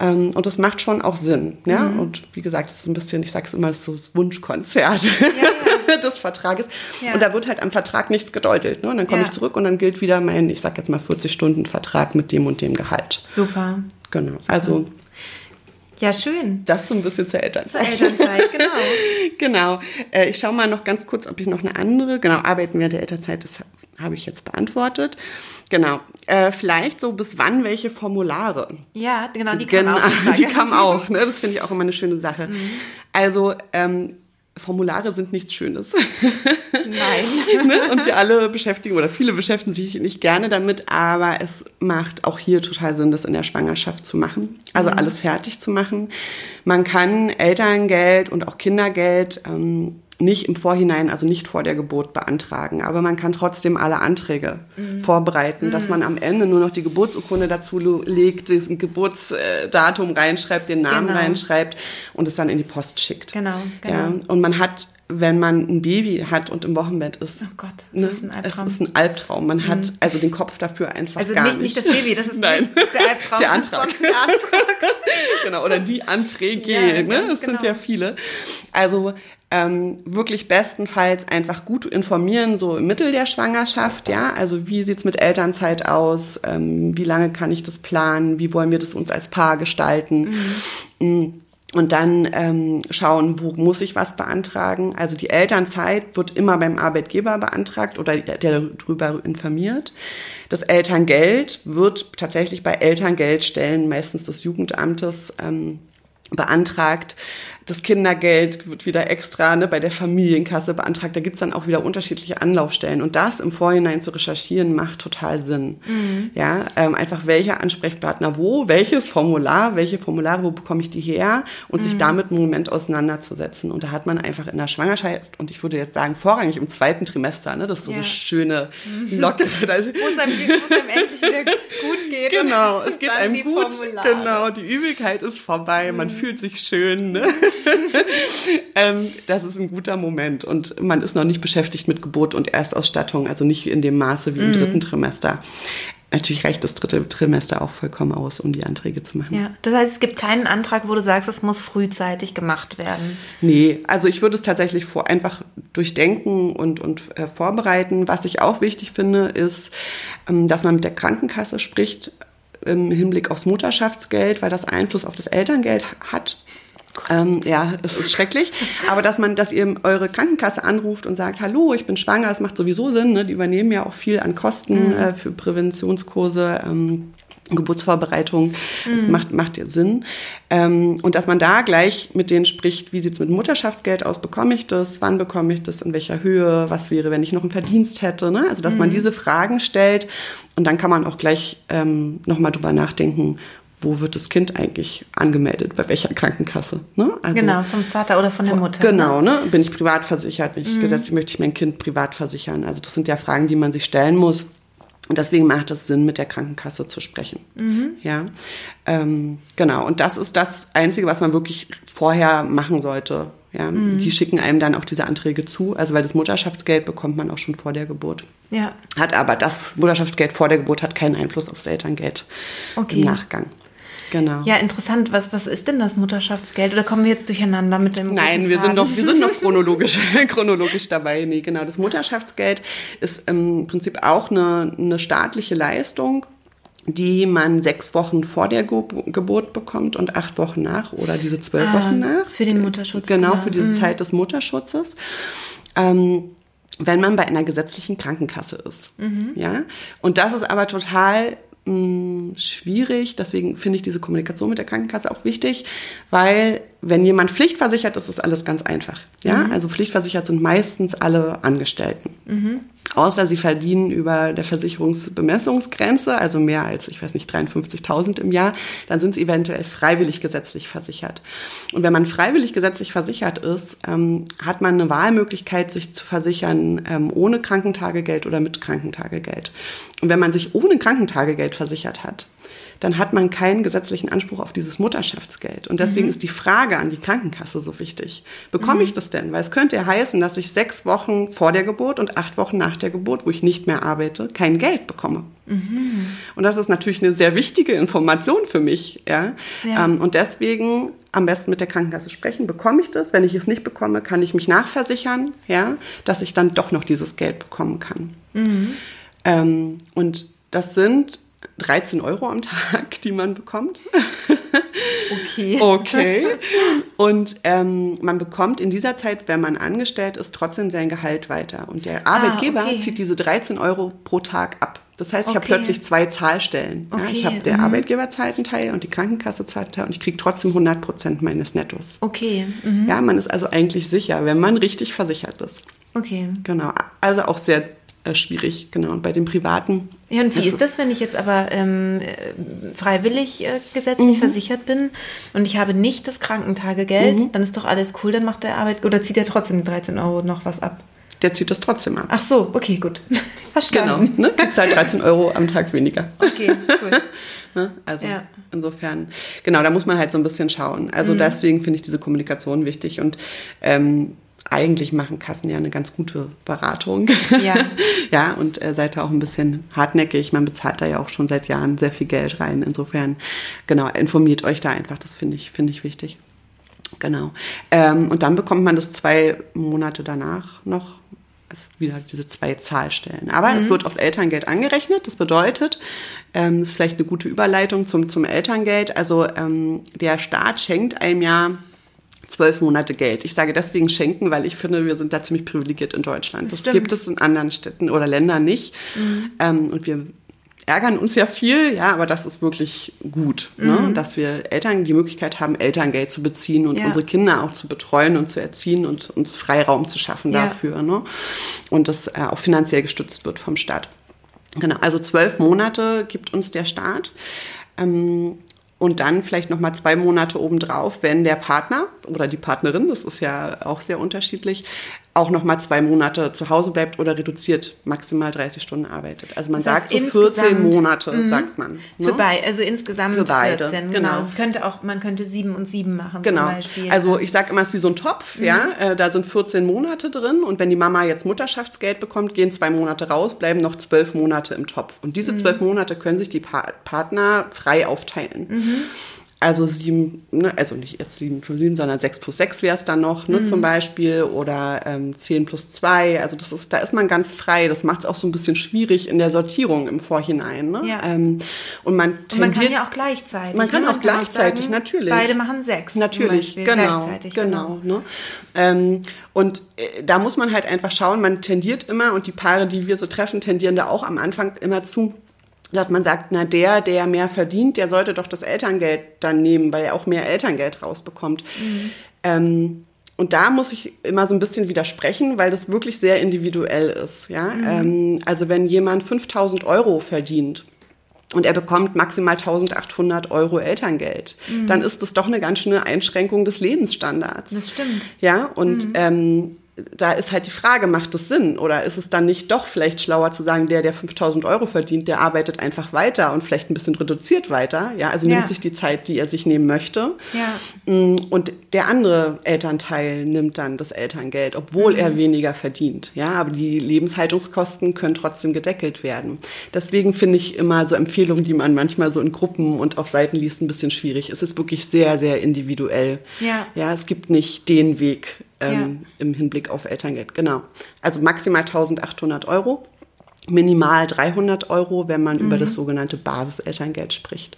Ähm, und das macht schon auch Sinn. Ja? Mhm. Und wie gesagt, es ist ein bisschen, ich sage es immer, so das Wunschkonzert ja, ja. *laughs* des Vertrages. Ja. Und da wird halt am Vertrag nichts gedeutet. Ne? Und dann komme ich zurück und dann gilt wieder mein, ich sage jetzt mal 40 Stunden Vertrag mit dem und dem Gehalt. Super. Genau. Super. Also ja, schön. Das so ein bisschen zur Elternzeit. Zur Elternzeit, genau. *laughs* genau. Äh, ich schaue mal noch ganz kurz, ob ich noch eine andere, genau, Arbeiten während der Elternzeit, das habe ich jetzt beantwortet. Genau. Äh, vielleicht so bis wann welche Formulare? Ja, genau, die kamen genau, auch. Die, *laughs* die kamen auch, ne? Das finde ich auch immer eine schöne Sache. Mhm. Also, ähm, Formulare sind nichts Schönes. Nein. *laughs* ne? Und wir alle beschäftigen oder viele beschäftigen sich nicht gerne damit, aber es macht auch hier total Sinn, das in der Schwangerschaft zu machen. Also mhm. alles fertig zu machen. Man kann Elterngeld und auch Kindergeld ähm, nicht im Vorhinein, also nicht vor der Geburt beantragen. Aber man kann trotzdem alle Anträge mhm. vorbereiten, mhm. dass man am Ende nur noch die Geburtsurkunde dazu legt, das Geburtsdatum reinschreibt, den Namen genau. reinschreibt und es dann in die Post schickt. Genau, genau. Ja, und man hat wenn man ein Baby hat und im Wochenbett ist. Oh Gott, das ne? ist ein Albtraum. Es ist ein Albtraum. Man mhm. hat also den Kopf dafür einfach also gar nicht. Also nicht das Baby, das ist Nein. nicht der *laughs* Albtraum. Der Antrag. Der Antrag. *laughs* genau, oder die Anträge, ja, ne? Das genau. sind ja viele. Also ähm, wirklich bestenfalls einfach gut informieren, so im Mittel der Schwangerschaft, ja, also wie sieht's mit Elternzeit aus, ähm, wie lange kann ich das planen, wie wollen wir das uns als Paar gestalten. Mhm. Mm. Und dann ähm, schauen, wo muss ich was beantragen. Also die Elternzeit wird immer beim Arbeitgeber beantragt oder der darüber informiert. Das Elterngeld wird tatsächlich bei Elterngeldstellen, meistens des Jugendamtes, ähm, beantragt. Das Kindergeld wird wieder extra ne, bei der Familienkasse beantragt. Da gibt's dann auch wieder unterschiedliche Anlaufstellen. Und das im Vorhinein zu recherchieren, macht total Sinn. Mhm. Ja, ähm, einfach welcher Ansprechpartner wo, welches Formular, welche Formulare, wo bekomme ich die her und mhm. sich damit einen Moment auseinanderzusetzen. Und da hat man einfach in der Schwangerschaft, und ich würde jetzt sagen, vorrangig im zweiten Trimester, ne, das ist so ja. eine schöne, mhm. lockere. *laughs* wo es einem, einem endlich wieder gut geht. Genau, es geht einem gut. Formulare. Genau, die Übelkeit ist vorbei, man mhm. fühlt sich schön. Ne? *laughs* ähm, das ist ein guter Moment. Und man ist noch nicht beschäftigt mit Geburt und Erstausstattung, also nicht in dem Maße wie im mhm. dritten Trimester. natürlich reicht das dritte Trimester auch vollkommen aus, um die Anträge zu machen. Ja, das heißt, es gibt keinen Antrag, wo du sagst, es muss frühzeitig gemacht werden. Nee, also ich würde es tatsächlich vor, einfach durchdenken und, und äh, vorbereiten. Was ich auch wichtig finde, ist, ähm, dass man mit der Krankenkasse spricht im Hinblick aufs Mutterschaftsgeld, weil das Einfluss auf das Elterngeld hat. Ähm, ja, es ist schrecklich. Aber dass man, dass ihr eure Krankenkasse anruft und sagt, hallo, ich bin schwanger, es macht sowieso Sinn. Ne? Die übernehmen ja auch viel an Kosten mhm. äh, für Präventionskurse. Ähm, Geburtsvorbereitung, das mhm. macht, macht ja Sinn. Ähm, und dass man da gleich mit denen spricht, wie sieht es mit Mutterschaftsgeld aus, bekomme ich das, wann bekomme ich das, in welcher Höhe, was wäre, wenn ich noch einen Verdienst hätte. Ne? Also dass mhm. man diese Fragen stellt und dann kann man auch gleich ähm, nochmal drüber nachdenken, wo wird das Kind eigentlich angemeldet, bei welcher Krankenkasse. Ne? Also, genau, vom Vater oder von der Mutter. Genau, ne? bin ich privat versichert, bin ich mhm. gesetzlich, möchte ich mein Kind privat versichern. Also das sind ja Fragen, die man sich stellen muss. Und deswegen macht es Sinn, mit der Krankenkasse zu sprechen. Mhm. Ja, ähm, genau. Und das ist das Einzige, was man wirklich vorher machen sollte. Ja, mhm. die schicken einem dann auch diese Anträge zu. Also weil das Mutterschaftsgeld bekommt man auch schon vor der Geburt. Ja. Hat aber das Mutterschaftsgeld vor der Geburt hat keinen Einfluss aufs Elterngeld okay. im Nachgang. Genau. Ja, interessant. Was, was ist denn das Mutterschaftsgeld? Oder kommen wir jetzt durcheinander mit dem Nein, wir sind, noch, wir sind noch *laughs* chronologisch, *laughs* chronologisch dabei. Nee, genau. Das Mutterschaftsgeld ist im Prinzip auch eine, eine staatliche Leistung, die man sechs Wochen vor der Ge Geburt bekommt und acht Wochen nach oder diese zwölf ah, Wochen nach. Für den Mutterschutz. Genau, klar. für diese mhm. Zeit des Mutterschutzes. Ähm, wenn man bei einer gesetzlichen Krankenkasse ist. Mhm. Ja? Und das ist aber total mh, schwierig. Deswegen finde ich diese Kommunikation mit der Krankenkasse auch wichtig, weil wenn jemand pflichtversichert ist, ist alles ganz einfach. Ja, mhm. also pflichtversichert sind meistens alle Angestellten. Mhm. Außer sie verdienen über der Versicherungsbemessungsgrenze, also mehr als, ich weiß nicht, 53.000 im Jahr, dann sind sie eventuell freiwillig gesetzlich versichert. Und wenn man freiwillig gesetzlich versichert ist, ähm, hat man eine Wahlmöglichkeit, sich zu versichern ähm, ohne Krankentagegeld oder mit Krankentagegeld. Und wenn man sich ohne Krankentagegeld versichert hat, dann hat man keinen gesetzlichen Anspruch auf dieses Mutterschaftsgeld. Und deswegen mhm. ist die Frage an die Krankenkasse so wichtig. Bekomme mhm. ich das denn? Weil es könnte ja heißen, dass ich sechs Wochen vor der Geburt und acht Wochen nach der Geburt, wo ich nicht mehr arbeite, kein Geld bekomme. Mhm. Und das ist natürlich eine sehr wichtige Information für mich. Ja? ja. Ähm, und deswegen am besten mit der Krankenkasse sprechen. Bekomme ich das? Wenn ich es nicht bekomme, kann ich mich nachversichern, ja, dass ich dann doch noch dieses Geld bekommen kann. Mhm. Ähm, und das sind 13 Euro am Tag, die man bekommt. Okay. *laughs* Okay. Und ähm, man bekommt in dieser Zeit, wenn man angestellt ist, trotzdem sein Gehalt weiter. Und der Arbeitgeber ah, okay. zieht diese 13 Euro pro Tag ab. Das heißt, ich okay. habe plötzlich zwei Zahlstellen. Okay. Ja, ich habe der mhm. Arbeitgeber zahlt einen Teil und die Krankenkasse zahlt einen Teil und ich kriege trotzdem 100 Prozent meines Nettos. Okay. Mhm. Ja, man ist also eigentlich sicher, wenn man richtig versichert ist. Okay. Genau. Also auch sehr äh, schwierig, genau. Und bei den privaten. Ja, und wie ist, ist das, wenn ich jetzt aber ähm, freiwillig äh, gesetzlich mhm. versichert bin und ich habe nicht das Krankentagegeld, mhm. dann ist doch alles cool, dann macht der Arbeit oder zieht er trotzdem 13 Euro noch was ab? Der zieht das trotzdem ab. Ach so, okay, gut. *laughs* Verstanden. Genau, ne? Kriegst halt 13 Euro am Tag weniger. Okay, cool. *laughs* ne? Also ja. insofern, genau, da muss man halt so ein bisschen schauen. Also mhm. deswegen finde ich diese Kommunikation wichtig und ähm, eigentlich machen Kassen ja eine ganz gute Beratung. Ja. *laughs* ja, und äh, seid da auch ein bisschen hartnäckig. Man bezahlt da ja auch schon seit Jahren sehr viel Geld rein. Insofern, genau, informiert euch da einfach. Das finde ich, finde ich wichtig. Genau. Ähm, und dann bekommt man das zwei Monate danach noch. Also wieder diese zwei Zahlstellen. Aber mhm. es wird aufs Elterngeld angerechnet. Das bedeutet, ähm, ist vielleicht eine gute Überleitung zum, zum Elterngeld. Also ähm, der Staat schenkt einem ja zwölf Monate Geld. Ich sage deswegen schenken, weil ich finde, wir sind da ziemlich privilegiert in Deutschland. Das, das gibt es in anderen Städten oder Ländern nicht. Mhm. Ähm, und wir ärgern uns ja viel, ja, aber das ist wirklich gut, ne? mhm. ne? dass wir Eltern die Möglichkeit haben, Elterngeld zu beziehen und ja. unsere Kinder auch zu betreuen und zu erziehen und uns Freiraum zu schaffen ja. dafür. Ne? Und das äh, auch finanziell gestützt wird vom Staat. Genau, also zwölf Monate gibt uns der Staat. Ähm, und dann vielleicht noch mal zwei Monate obendrauf, wenn der Partner oder die Partnerin, das ist ja auch sehr unterschiedlich, auch noch mal zwei Monate zu Hause bleibt oder reduziert maximal 30 Stunden arbeitet. Also man das heißt sagt so 14 Monate, mhm. sagt man. Ne? Für beide, also insgesamt Für beide. 14, genau. genau. Es könnte auch, man könnte sieben und sieben machen genau. zum Beispiel. Also ich sage immer, es ist wie so ein Topf, mhm. ja. Äh, da sind 14 Monate drin und wenn die Mama jetzt Mutterschaftsgeld bekommt, gehen zwei Monate raus, bleiben noch zwölf Monate im Topf. Und diese mhm. zwölf Monate können sich die pa Partner frei aufteilen. Mhm. Also sieben, ne, also nicht jetzt sieben plus sieben, sondern sechs plus sechs wäre es dann noch, ne, mhm. zum Beispiel. Oder ähm, zehn plus zwei. Also das ist, da ist man ganz frei. Das macht es auch so ein bisschen schwierig in der Sortierung im Vorhinein. Ne? Ja. Ähm, und man tendiert, und man kann ja auch gleichzeitig. Man kann ne? auch gleichzeitig, sagen, natürlich. Beide machen sechs. Natürlich, genau, gleichzeitig, genau. genau. Ne? Ähm, und äh, da muss man halt einfach schauen, man tendiert immer, und die Paare, die wir so treffen, tendieren da auch am Anfang immer zu, dass man sagt, na der, der mehr verdient, der sollte doch das Elterngeld dann nehmen, weil er auch mehr Elterngeld rausbekommt. Mhm. Ähm, und da muss ich immer so ein bisschen widersprechen, weil das wirklich sehr individuell ist. Ja? Mhm. Ähm, also wenn jemand 5000 Euro verdient und er bekommt maximal 1800 Euro Elterngeld, mhm. dann ist das doch eine ganz schöne Einschränkung des Lebensstandards. Das stimmt. Ja, und mhm. ähm, da ist halt die Frage, macht es Sinn? Oder ist es dann nicht doch vielleicht schlauer zu sagen, der, der 5000 Euro verdient, der arbeitet einfach weiter und vielleicht ein bisschen reduziert weiter? Ja, also ja. nimmt sich die Zeit, die er sich nehmen möchte. Ja. Mm, und der andere Elternteil nimmt dann das Elterngeld, obwohl mhm. er weniger verdient. Ja, aber die Lebenshaltungskosten können trotzdem gedeckelt werden. Deswegen finde ich immer so Empfehlungen, die man manchmal so in Gruppen und auf Seiten liest, ein bisschen schwierig. Es ist wirklich sehr, sehr individuell. Ja. Ja, es gibt nicht den Weg ähm, ja. im Hinblick auf Elterngeld. Genau. Also maximal 1800 Euro, minimal 300 Euro, wenn man mhm. über das sogenannte Basiselterngeld spricht.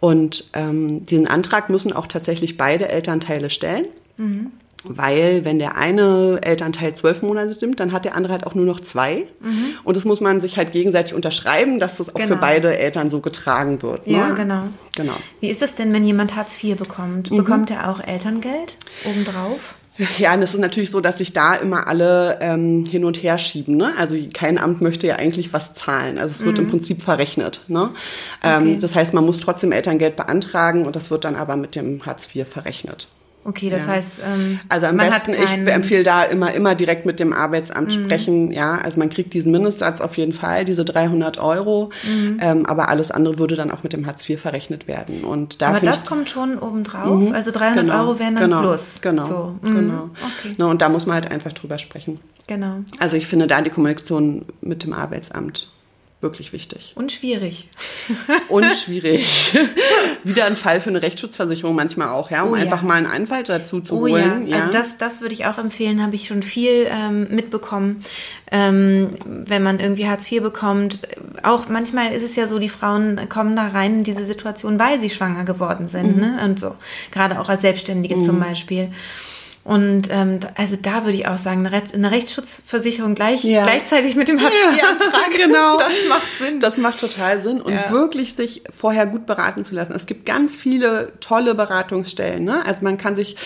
Und ähm, diesen Antrag müssen auch tatsächlich beide Elternteile stellen. Mhm. Weil wenn der eine Elternteil zwölf Monate nimmt, dann hat der andere halt auch nur noch zwei. Mhm. Und das muss man sich halt gegenseitig unterschreiben, dass das auch genau. für beide Eltern so getragen wird. Ne? Ja, genau. genau. Wie ist das denn, wenn jemand Hartz IV bekommt? Mhm. Bekommt er auch Elterngeld obendrauf? Ja, und es ist natürlich so, dass sich da immer alle ähm, hin und her schieben. Ne? Also kein Amt möchte ja eigentlich was zahlen. Also es wird mhm. im Prinzip verrechnet. Ne? Ähm, okay. Das heißt, man muss trotzdem Elterngeld beantragen und das wird dann aber mit dem Hartz IV verrechnet. Okay, das ja. heißt, ähm, also am besten, ich empfehle da immer immer direkt mit dem Arbeitsamt mhm. sprechen. Ja, also man kriegt diesen Mindestsatz auf jeden Fall, diese 300 Euro, mhm. ähm, aber alles andere würde dann auch mit dem Hartz IV verrechnet werden. Und da aber das kommt schon obendrauf. Mhm. Also 300 genau, Euro wären dann genau, plus. Genau, so. Mhm. genau. Okay. Ne, und da muss man halt einfach drüber sprechen. Genau. Also ich finde da die Kommunikation mit dem Arbeitsamt wirklich wichtig. Und schwierig. Und *laughs* schwierig. *laughs* Wieder ein Fall für eine Rechtsschutzversicherung manchmal auch, ja, um oh, einfach mal einen Anwalt dazu zu oh, holen. Ja. ja. Also das, das würde ich auch empfehlen, habe ich schon viel ähm, mitbekommen. Ähm, wenn man irgendwie Hartz IV bekommt, auch manchmal ist es ja so, die Frauen kommen da rein in diese Situation, weil sie schwanger geworden sind, mhm. ne? Und so. Gerade auch als Selbstständige mhm. zum Beispiel. Und ähm, also da würde ich auch sagen, eine, eine Rechtsschutzversicherung gleich, ja. gleichzeitig mit dem Hartz-IV-Antrag. Ja, *laughs* genau. Das macht Sinn. Das macht total Sinn. Und ja. wirklich sich vorher gut beraten zu lassen. Es gibt ganz viele tolle Beratungsstellen. Ne? Also man kann sich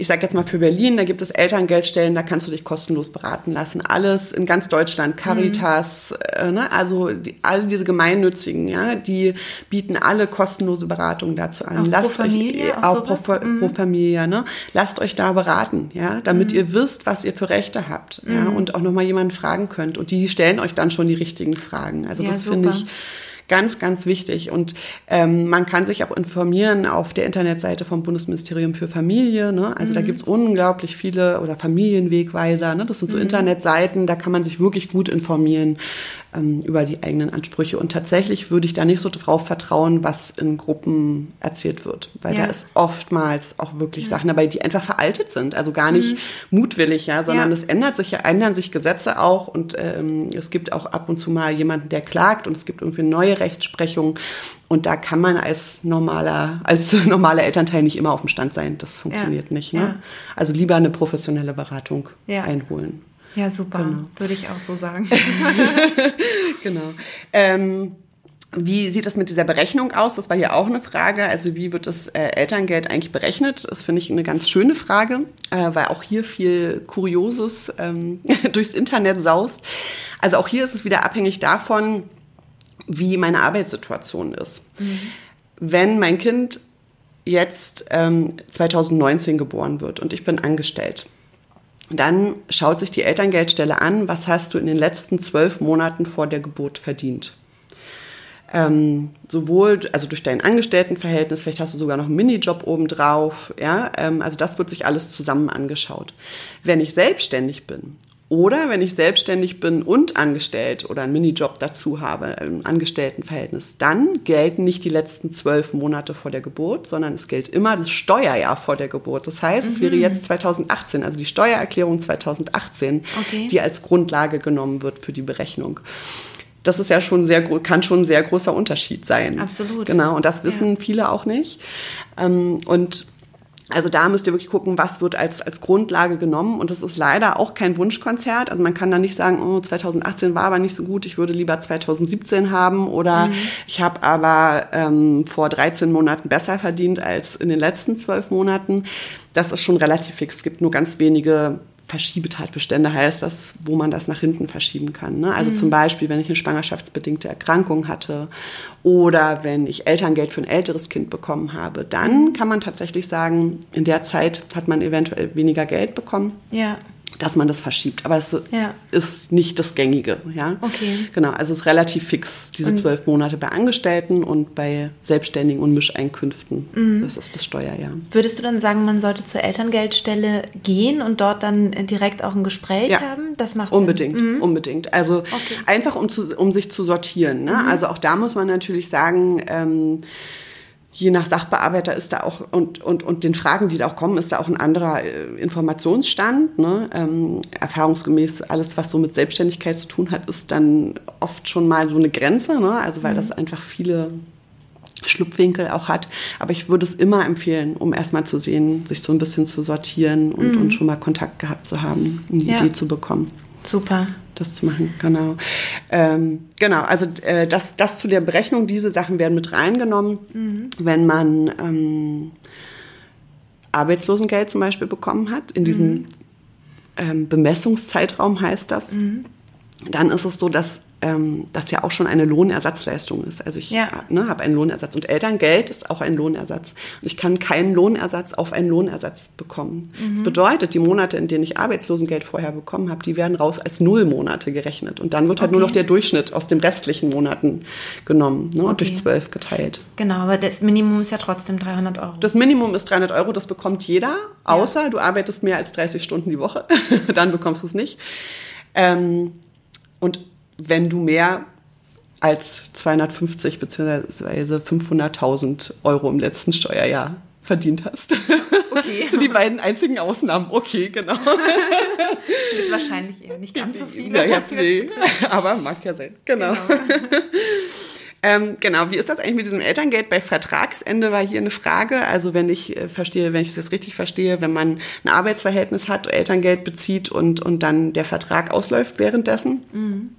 ich sage jetzt mal für Berlin, da gibt es Elterngeldstellen, da kannst du dich kostenlos beraten lassen. Alles in ganz Deutschland, Caritas, mhm. äh, ne? also die, alle diese gemeinnützigen, ja, die bieten alle kostenlose Beratungen dazu an. Auch Lasst pro Familie, euch, auch, auch pro, mhm. pro, Familie, ne? Lasst euch da beraten, ja, damit mhm. ihr wisst, was ihr für Rechte habt, ja, mhm. und auch nochmal jemanden fragen könnt. Und die stellen euch dann schon die richtigen Fragen. Also ja, das finde ich Ganz, ganz wichtig. Und ähm, man kann sich auch informieren auf der Internetseite vom Bundesministerium für Familie. Ne? Also mhm. da gibt es unglaublich viele oder Familienwegweiser. Ne? Das sind so mhm. Internetseiten, da kann man sich wirklich gut informieren ähm, über die eigenen Ansprüche. Und tatsächlich würde ich da nicht so drauf vertrauen, was in Gruppen erzählt wird. Weil ja. da ist oftmals auch wirklich ja. Sachen dabei, die einfach veraltet sind. Also gar nicht mhm. mutwillig, ja, sondern ja. es ändert sich ja, ändern sich Gesetze auch und ähm, es gibt auch ab und zu mal jemanden, der klagt und es gibt irgendwie neue Rechtsprechung. Und da kann man als normaler, als *laughs* normaler Elternteil nicht immer auf dem Stand sein. Das funktioniert nicht. Ne? Also lieber eine professionelle Beratung einholen. Ja, super. Genau. Würde ich auch so sagen. *laughs* genau. Ähm, wie sieht das mit dieser Berechnung aus? Das war hier auch eine Frage. Also wie wird das äh, Elterngeld eigentlich berechnet? Das finde ich eine ganz schöne Frage, äh, weil auch hier viel Kurioses ähm, *laughs* durchs Internet saust. Also auch hier ist es wieder abhängig davon, wie meine Arbeitssituation ist. Mhm. Wenn mein Kind jetzt ähm, 2019 geboren wird und ich bin angestellt, dann schaut sich die Elterngeldstelle an, was hast du in den letzten zwölf Monaten vor der Geburt verdient. Ähm, sowohl also durch dein Angestelltenverhältnis, vielleicht hast du sogar noch einen Minijob obendrauf, ja, ähm, also das wird sich alles zusammen angeschaut. Wenn ich selbstständig bin oder wenn ich selbstständig bin und angestellt oder einen Minijob dazu habe, ein Angestelltenverhältnis, dann gelten nicht die letzten zwölf Monate vor der Geburt, sondern es gilt immer das Steuerjahr vor der Geburt. Das heißt, mhm. es wäre mhm. jetzt 2018, also die Steuererklärung 2018, okay. die als Grundlage genommen wird für die Berechnung das ist ja schon sehr, kann schon ein sehr großer Unterschied sein. Absolut. Genau, und das wissen ja. viele auch nicht. Ähm, und also da müsst ihr wirklich gucken, was wird als, als Grundlage genommen. Und das ist leider auch kein Wunschkonzert. Also man kann da nicht sagen, oh, 2018 war aber nicht so gut, ich würde lieber 2017 haben. Oder mhm. ich habe aber ähm, vor 13 Monaten besser verdient als in den letzten zwölf Monaten. Das ist schon relativ fix. Es gibt nur ganz wenige Verschiebetatbestände heißt das, wo man das nach hinten verschieben kann. Ne? Also mhm. zum Beispiel, wenn ich eine schwangerschaftsbedingte Erkrankung hatte oder wenn ich Elterngeld für ein älteres Kind bekommen habe, dann kann man tatsächlich sagen, in der Zeit hat man eventuell weniger Geld bekommen. Ja dass man das verschiebt. Aber es ja. ist nicht das Gängige. Ja? Okay. Genau, also es ist relativ fix, diese zwölf Monate bei Angestellten und bei Selbstständigen und Mischeinkünften. Mhm. Das ist das Steuerjahr. Würdest du dann sagen, man sollte zur Elterngeldstelle gehen und dort dann direkt auch ein Gespräch ja. haben? Das macht Unbedingt, Sinn. Mhm. unbedingt. Also okay. einfach, um, zu, um sich zu sortieren. Ne? Mhm. Also auch da muss man natürlich sagen, ähm, je nach Sachbearbeiter ist da auch und, und, und den Fragen, die da auch kommen, ist da auch ein anderer äh, Informationsstand. Ne? Ähm, erfahrungsgemäß alles, was so mit Selbstständigkeit zu tun hat, ist dann oft schon mal so eine Grenze, ne? also weil mhm. das einfach viele Schlupfwinkel auch hat. Aber ich würde es immer empfehlen, um erstmal zu sehen, sich so ein bisschen zu sortieren und, mhm. und schon mal Kontakt gehabt zu haben, eine ja. Idee zu bekommen. Super das zu machen, genau. Ähm, genau, also äh, das, das zu der Berechnung, diese Sachen werden mit reingenommen, mhm. wenn man ähm, Arbeitslosengeld zum Beispiel bekommen hat, in diesem mhm. ähm, Bemessungszeitraum heißt das. Mhm. Dann ist es so, dass ähm, das ja auch schon eine Lohnersatzleistung ist. Also ich ja. ne, habe einen Lohnersatz und Elterngeld ist auch ein Lohnersatz. Und ich kann keinen Lohnersatz auf einen Lohnersatz bekommen. Mhm. Das bedeutet, die Monate, in denen ich Arbeitslosengeld vorher bekommen habe, die werden raus als Nullmonate gerechnet. Und dann wird halt okay. nur noch der Durchschnitt aus den restlichen Monaten genommen ne, okay. und durch zwölf geteilt. Genau, aber das Minimum ist ja trotzdem 300 Euro. Das Minimum ist 300 Euro, das bekommt jeder, außer ja. du arbeitest mehr als 30 Stunden die Woche. *laughs* dann bekommst du es nicht. Ähm, und wenn du mehr als 250 bzw. 500.000 Euro im letzten Steuerjahr verdient hast. Okay. *laughs* das sind die beiden einzigen Ausnahmen. Okay, genau. Das ist wahrscheinlich eher nicht ganz so viel. Naja, *laughs* nee. Aber mag ja sein. Genau. genau. Ähm, genau, wie ist das eigentlich mit diesem Elterngeld? Bei Vertragsende war hier eine Frage. Also wenn ich äh, verstehe, wenn ich das richtig verstehe, wenn man ein Arbeitsverhältnis hat, Elterngeld bezieht und, und dann der Vertrag ausläuft währenddessen, mhm.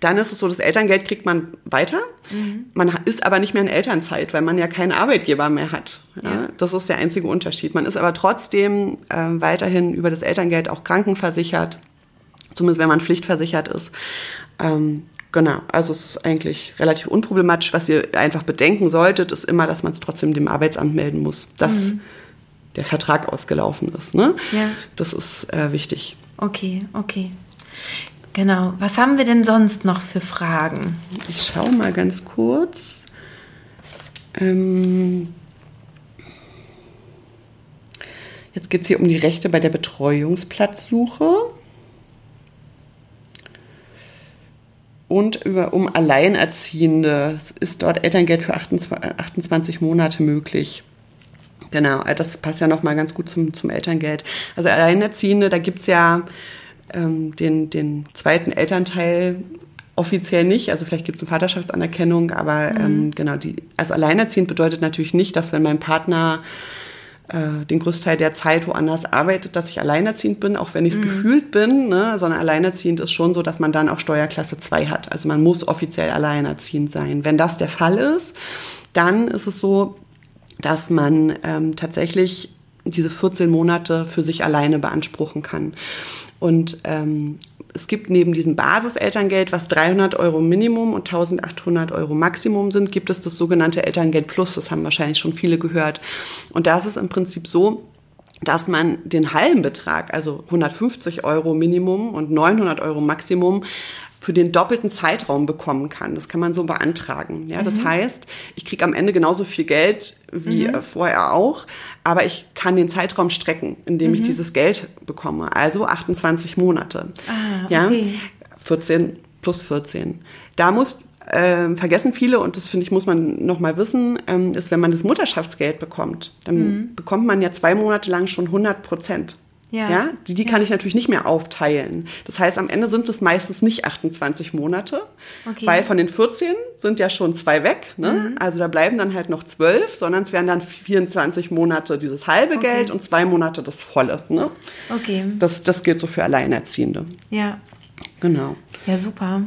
dann ist es so, das Elterngeld kriegt man weiter. Mhm. Man ist aber nicht mehr in Elternzeit, weil man ja keinen Arbeitgeber mehr hat. Ja? Ja. Das ist der einzige Unterschied. Man ist aber trotzdem äh, weiterhin über das Elterngeld auch krankenversichert, zumindest wenn man pflichtversichert ist. Ähm, Genau, also es ist eigentlich relativ unproblematisch. Was ihr einfach bedenken solltet, ist immer, dass man es trotzdem dem Arbeitsamt melden muss, dass mhm. der Vertrag ausgelaufen ist. Ne? Ja. Das ist äh, wichtig. Okay, okay. Genau. Was haben wir denn sonst noch für Fragen? Ich schaue mal ganz kurz. Ähm Jetzt geht es hier um die Rechte bei der Betreuungsplatzsuche. Und über, um Alleinerziehende ist dort Elterngeld für 28, 28 Monate möglich. Genau, das passt ja nochmal ganz gut zum, zum Elterngeld. Also Alleinerziehende, da gibt's ja ähm, den, den zweiten Elternteil offiziell nicht. Also vielleicht gibt's eine Vaterschaftsanerkennung, aber mhm. ähm, genau, die, also alleinerziehend bedeutet natürlich nicht, dass wenn mein Partner äh, den Großteil der Zeit woanders arbeitet, dass ich alleinerziehend bin, auch wenn ich es mhm. gefühlt bin, ne? sondern alleinerziehend ist schon so, dass man dann auch Steuerklasse 2 hat. Also man muss offiziell alleinerziehend sein. Wenn das der Fall ist, dann ist es so, dass man ähm, tatsächlich diese 14 Monate für sich alleine beanspruchen kann. Und ähm, es gibt neben diesem Basiselterngeld, was 300 Euro Minimum und 1800 Euro Maximum sind, gibt es das sogenannte Elterngeld Plus. Das haben wahrscheinlich schon viele gehört. Und das ist im Prinzip so, dass man den halben Betrag, also 150 Euro Minimum und 900 Euro Maximum, für den doppelten Zeitraum bekommen kann. Das kann man so beantragen. Ja, das mhm. heißt, ich kriege am Ende genauso viel Geld wie mhm. vorher auch, aber ich kann den Zeitraum strecken, indem mhm. ich dieses Geld bekomme. Also 28 Monate. Ah, okay. Ja, 14 plus 14. Da muss äh, vergessen viele, und das finde ich, muss man noch mal wissen, ähm, ist, wenn man das Mutterschaftsgeld bekommt, dann mhm. bekommt man ja zwei Monate lang schon 100 Prozent. Ja. ja. Die, die ja. kann ich natürlich nicht mehr aufteilen. Das heißt, am Ende sind es meistens nicht 28 Monate, okay. weil von den 14 sind ja schon zwei weg. Ne? Mhm. Also da bleiben dann halt noch zwölf, sondern es wären dann 24 Monate dieses halbe okay. Geld und zwei Monate das volle. Ne? Okay. Das, das gilt so für Alleinerziehende. Ja. Genau. Ja, super.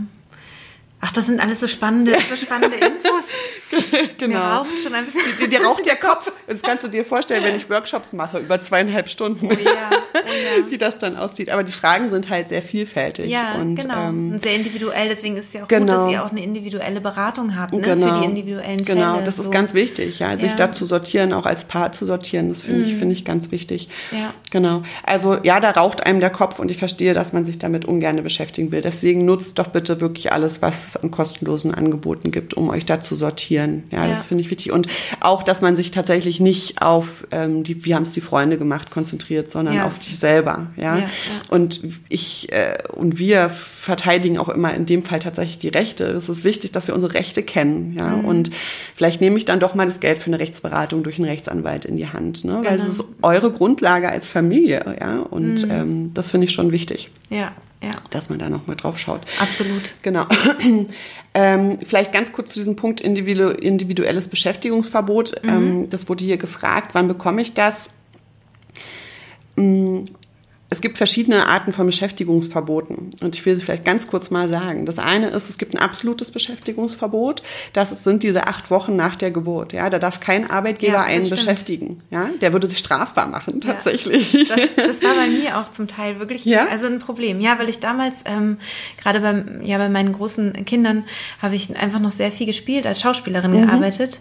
Ach, das sind alles so spannende, so spannende Infos. *laughs* genau. Mir raucht schon ein bisschen. Dir, dir raucht der Kopf. Das kannst du dir vorstellen, wenn ich Workshops mache über zweieinhalb Stunden, oh ja, oh ja. *laughs* wie das dann aussieht. Aber die Fragen sind halt sehr vielfältig. Ja, und, genau. Ähm, und sehr individuell. Deswegen ist es ja auch genau. gut, dass ihr auch eine individuelle Beratung habt ne? genau. für die individuellen Fälle. Genau, das so. ist ganz wichtig, ja, sich da zu sortieren, auch als Paar zu sortieren. Das finde mm. ich, finde ich ganz wichtig. Ja. Genau. Also ja, da raucht einem der Kopf und ich verstehe, dass man sich damit ungern beschäftigen will. Deswegen nutzt doch bitte wirklich alles, was es an kostenlosen Angeboten gibt, um euch da zu sortieren. Ja, ja. das finde ich wichtig. Und auch, dass man sich tatsächlich nicht auf, ähm, die, wie haben es die Freunde gemacht, konzentriert, sondern ja. auf sich selber. Ja? und ich äh, und wir verteidigen auch immer in dem Fall tatsächlich die Rechte. Es ist wichtig, dass wir unsere Rechte kennen. Ja? Mhm. Und vielleicht nehme ich dann doch mal das Geld für eine Rechtsberatung durch einen Rechtsanwalt in die Hand. Ne? Weil es genau. ist eure Grundlage als Familie. Ja? Und mhm. ähm, das finde ich schon wichtig. Ja ja. dass man da noch mal drauf schaut. Absolut. Genau. *clears throat* ähm, vielleicht ganz kurz zu diesem Punkt individu individuelles Beschäftigungsverbot. Mhm. Ähm, das wurde hier gefragt, wann bekomme ich das? Es gibt verschiedene Arten von Beschäftigungsverboten. Und ich will sie vielleicht ganz kurz mal sagen. Das eine ist, es gibt ein absolutes Beschäftigungsverbot. Das sind diese acht Wochen nach der Geburt. Ja, da darf kein Arbeitgeber ja, einen stimmt. beschäftigen. Ja, der würde sich strafbar machen, tatsächlich. Ja. Das, das, war bei mir auch zum Teil wirklich ja? also ein Problem. Ja, weil ich damals, ähm, gerade beim, ja, bei meinen großen Kindern, habe ich einfach noch sehr viel gespielt, als Schauspielerin mhm. gearbeitet.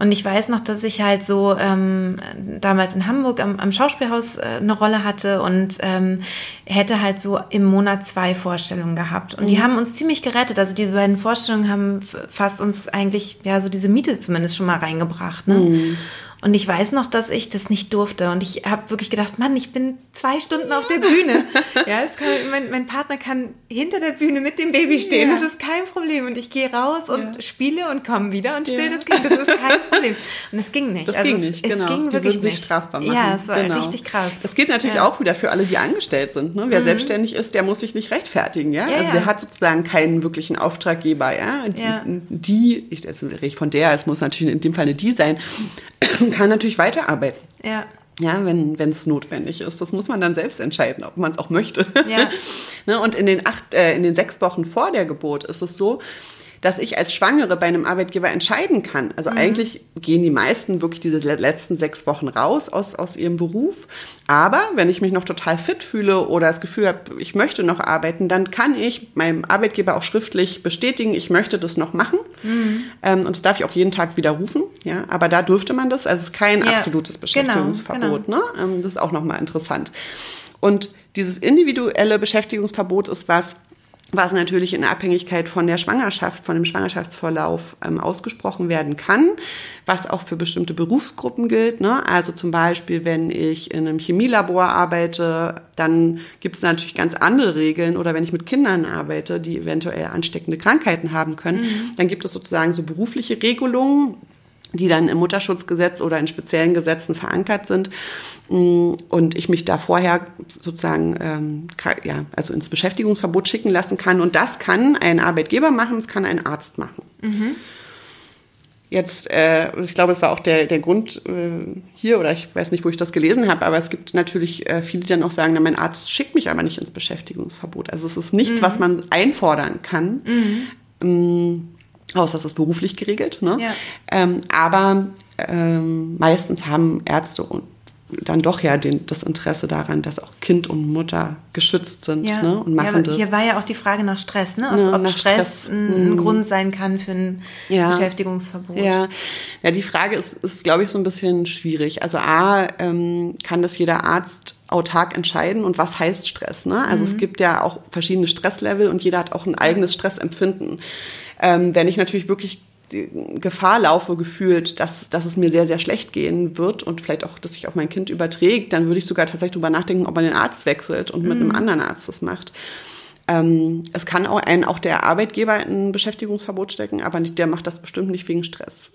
Und ich weiß noch, dass ich halt so ähm, damals in Hamburg am, am Schauspielhaus äh, eine Rolle hatte und ähm, hätte halt so im Monat zwei Vorstellungen gehabt. Und mhm. die haben uns ziemlich gerettet. Also die beiden Vorstellungen haben fast uns eigentlich ja so diese Miete zumindest schon mal reingebracht. Ne? Mhm. Und ich weiß noch, dass ich das nicht durfte. Und ich habe wirklich gedacht, Mann, ich bin zwei Stunden auf der Bühne. *laughs* ja, kann, mein, mein, Partner kann hinter der Bühne mit dem Baby stehen. Ja. Das ist kein Problem. Und ich gehe raus und ja. spiele und komme wieder und still das Kind. Das ist kein *laughs* Problem. Und es ging nicht. Das also ging nicht, es, genau. Es ging die wirklich sich nicht. strafbar machen. Ja, es war genau. richtig krass. Das geht natürlich auch wieder für alle, die angestellt sind. Ne? Wer mhm. selbstständig ist, der muss sich nicht rechtfertigen. Ja? also der hat sozusagen keinen wirklichen Auftraggeber. Ja? Die, die ich, jetzt rede ich von der, es muss natürlich in dem Fall eine die sein, *coughs* kann natürlich weiterarbeiten. Ja. Ja, wenn es notwendig ist. Das muss man dann selbst entscheiden, ob man es auch möchte. Ja. *laughs* ne, und in den, acht, äh, in den sechs Wochen vor der Geburt ist es so, dass ich als Schwangere bei einem Arbeitgeber entscheiden kann. Also mhm. eigentlich gehen die meisten wirklich diese letzten sechs Wochen raus aus, aus ihrem Beruf. Aber wenn ich mich noch total fit fühle oder das Gefühl habe, ich möchte noch arbeiten, dann kann ich meinem Arbeitgeber auch schriftlich bestätigen, ich möchte das noch machen. Mhm. Ähm, und das darf ich auch jeden Tag widerrufen. Ja, aber da dürfte man das. Also es ist kein ja. absolutes genau, Beschäftigungsverbot. Genau, genau. Ne? Ähm, das ist auch nochmal interessant. Und dieses individuelle Beschäftigungsverbot ist was, was natürlich in Abhängigkeit von der Schwangerschaft, von dem Schwangerschaftsverlauf ähm, ausgesprochen werden kann, was auch für bestimmte Berufsgruppen gilt. Ne? Also zum Beispiel, wenn ich in einem Chemielabor arbeite, dann gibt es natürlich ganz andere Regeln oder wenn ich mit Kindern arbeite, die eventuell ansteckende Krankheiten haben können, mhm. dann gibt es sozusagen so berufliche Regelungen, die dann im Mutterschutzgesetz oder in speziellen Gesetzen verankert sind mm, und ich mich da vorher sozusagen ähm, ja, also ins Beschäftigungsverbot schicken lassen kann. Und das kann ein Arbeitgeber machen, es kann ein Arzt machen. Mhm. Jetzt, äh, ich glaube, es war auch der, der Grund äh, hier, oder ich weiß nicht, wo ich das gelesen habe, aber es gibt natürlich äh, viele, die dann auch sagen, na, mein Arzt schickt mich aber nicht ins Beschäftigungsverbot. Also es ist nichts, mhm. was man einfordern kann. Mhm. Ähm, Außer das ist beruflich geregelt. Ne? Ja. Ähm, aber ähm, meistens haben Ärzte und dann doch ja den, das Interesse daran, dass auch Kind und Mutter geschützt sind ja. ne, und machen ja, das. Hier war ja auch die Frage nach Stress, ne? ob, ja, ob Stress, Stress, ein, ein mhm. Grund sein kann für ein ja. Beschäftigungsverbot. Ja. ja, die Frage ist, ist glaube ich, so ein bisschen schwierig. Also A, ähm, kann das jeder Arzt autark entscheiden und was heißt Stress. Ne? Also mhm. es gibt ja auch verschiedene Stresslevel und jeder hat auch ein eigenes Stressempfinden. Ähm, wenn ich natürlich wirklich Gefahr laufe, gefühlt, dass, dass es mir sehr, sehr schlecht gehen wird und vielleicht auch, dass sich auf mein Kind überträgt, dann würde ich sogar tatsächlich darüber nachdenken, ob man den Arzt wechselt und mit einem mhm. anderen Arzt das macht. Ähm, es kann auch einen auch der Arbeitgeber in ein Beschäftigungsverbot stecken, aber nicht, der macht das bestimmt nicht wegen Stress.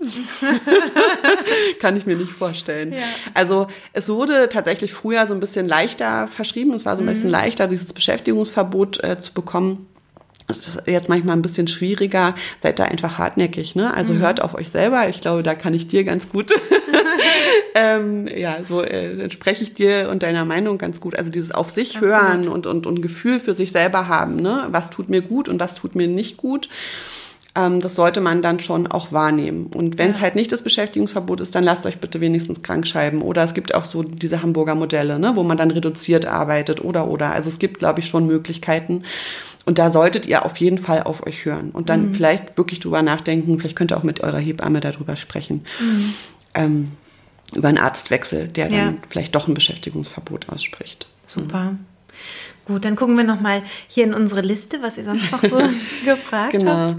*laughs* kann ich mir nicht vorstellen. Ja. Also es wurde tatsächlich früher so ein bisschen leichter verschrieben. Es war so ein bisschen mhm. leichter, dieses Beschäftigungsverbot äh, zu bekommen das ist jetzt manchmal ein bisschen schwieriger. Seid da einfach hartnäckig, ne? Also mhm. hört auf euch selber. Ich glaube, da kann ich dir ganz gut, *laughs* *laughs* ähm, ja, so äh, spreche ich dir und deiner Meinung ganz gut. Also dieses auf sich Absolut. hören und, und, und Gefühl für sich selber haben, ne? Was tut mir gut und was tut mir nicht gut. Ähm, das sollte man dann schon auch wahrnehmen. Und wenn es halt nicht das Beschäftigungsverbot ist, dann lasst euch bitte wenigstens krank schreiben. Oder es gibt auch so diese Hamburger Modelle, ne? wo man dann reduziert arbeitet oder oder. Also es gibt, glaube ich, schon Möglichkeiten. Und da solltet ihr auf jeden Fall auf euch hören und dann mhm. vielleicht wirklich drüber nachdenken. Vielleicht könnt ihr auch mit eurer Hebamme darüber sprechen. Mhm. Ähm, über einen Arztwechsel, der dann ja. vielleicht doch ein Beschäftigungsverbot ausspricht. Super. Mhm. Gut, dann gucken wir noch mal hier in unsere Liste, was ihr sonst noch so *laughs* gefragt genau. habt.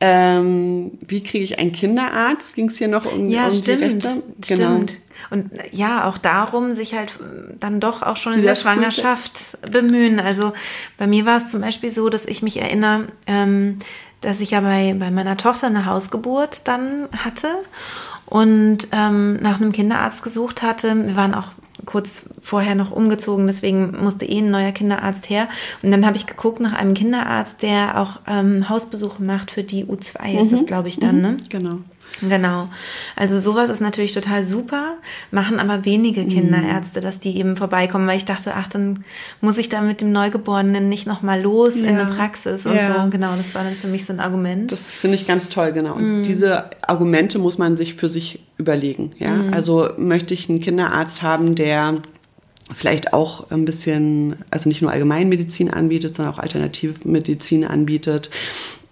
Ähm, wie kriege ich einen Kinderarzt? Ging es hier noch um, ja, um stimmt, die Rechte? Genau. Stimmt. Und ja, auch darum, sich halt dann doch auch schon in der Schwangerschaft bemühen. Also bei mir war es zum Beispiel so, dass ich mich erinnere, ähm, dass ich ja bei, bei meiner Tochter eine Hausgeburt dann hatte und ähm, nach einem Kinderarzt gesucht hatte. Wir waren auch kurz vorher noch umgezogen, deswegen musste eh ein neuer Kinderarzt her. Und dann habe ich geguckt nach einem Kinderarzt, der auch ähm, Hausbesuche macht für die U2, mhm. ist das, glaube ich, dann, mhm. ne? Genau. Genau. Also sowas ist natürlich total super, machen aber wenige mhm. Kinderärzte, dass die eben vorbeikommen, weil ich dachte, ach, dann muss ich da mit dem Neugeborenen nicht nochmal los ja. in der Praxis und ja. so. Genau, das war dann für mich so ein Argument. Das finde ich ganz toll, genau. Und mhm. diese Argumente muss man sich für sich überlegen. Ja? Mhm. Also möchte ich einen Kinderarzt haben, der vielleicht auch ein bisschen, also nicht nur Allgemeinmedizin anbietet, sondern auch Alternativmedizin anbietet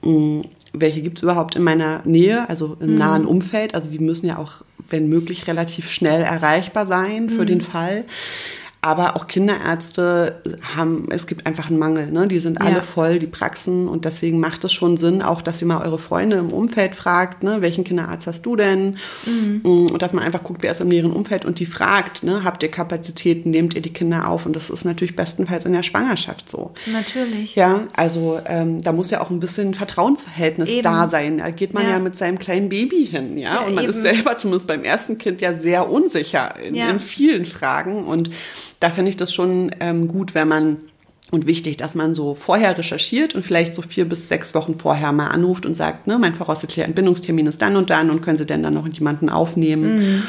mm, welche gibt es überhaupt in meiner Nähe, also im mhm. nahen Umfeld. Also die müssen ja auch, wenn möglich, relativ schnell erreichbar sein für mhm. den Fall. Aber auch Kinderärzte haben, es gibt einfach einen Mangel. Ne? Die sind alle ja. voll, die Praxen. Und deswegen macht es schon Sinn, auch, dass ihr mal eure Freunde im Umfeld fragt, ne? welchen Kinderarzt hast du denn? Mhm. Mm, und dass man einfach guckt, wer ist im näheren Umfeld und die fragt, ne? habt ihr Kapazitäten, nehmt ihr die Kinder auf? Und das ist natürlich bestenfalls in der Schwangerschaft so. Natürlich. Ja, also ähm, da muss ja auch ein bisschen Vertrauensverhältnis eben. da sein. Da geht man ja. ja. mit seinem kleinen Baby hin, ja. ja und man eben. ist selber zumindest beim ersten Kind ja sehr unsicher in, in vielen Fragen. Und da finde ich das schon ähm, gut, wenn man und wichtig, dass man so vorher recherchiert und vielleicht so vier bis sechs Wochen vorher mal anruft und sagt, ne, mein voraussichtlicher Entbindungstermin ist dann und dann und können Sie denn dann noch jemanden aufnehmen? Mhm.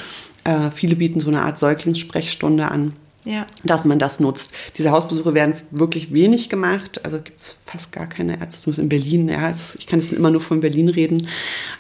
Äh, viele bieten so eine Art Säuglingssprechstunde an. Ja. dass man das nutzt. Diese Hausbesuche werden wirklich wenig gemacht, also gibt es fast gar keine Ärzte, in Berlin, ja, ich kann jetzt immer nur von Berlin reden,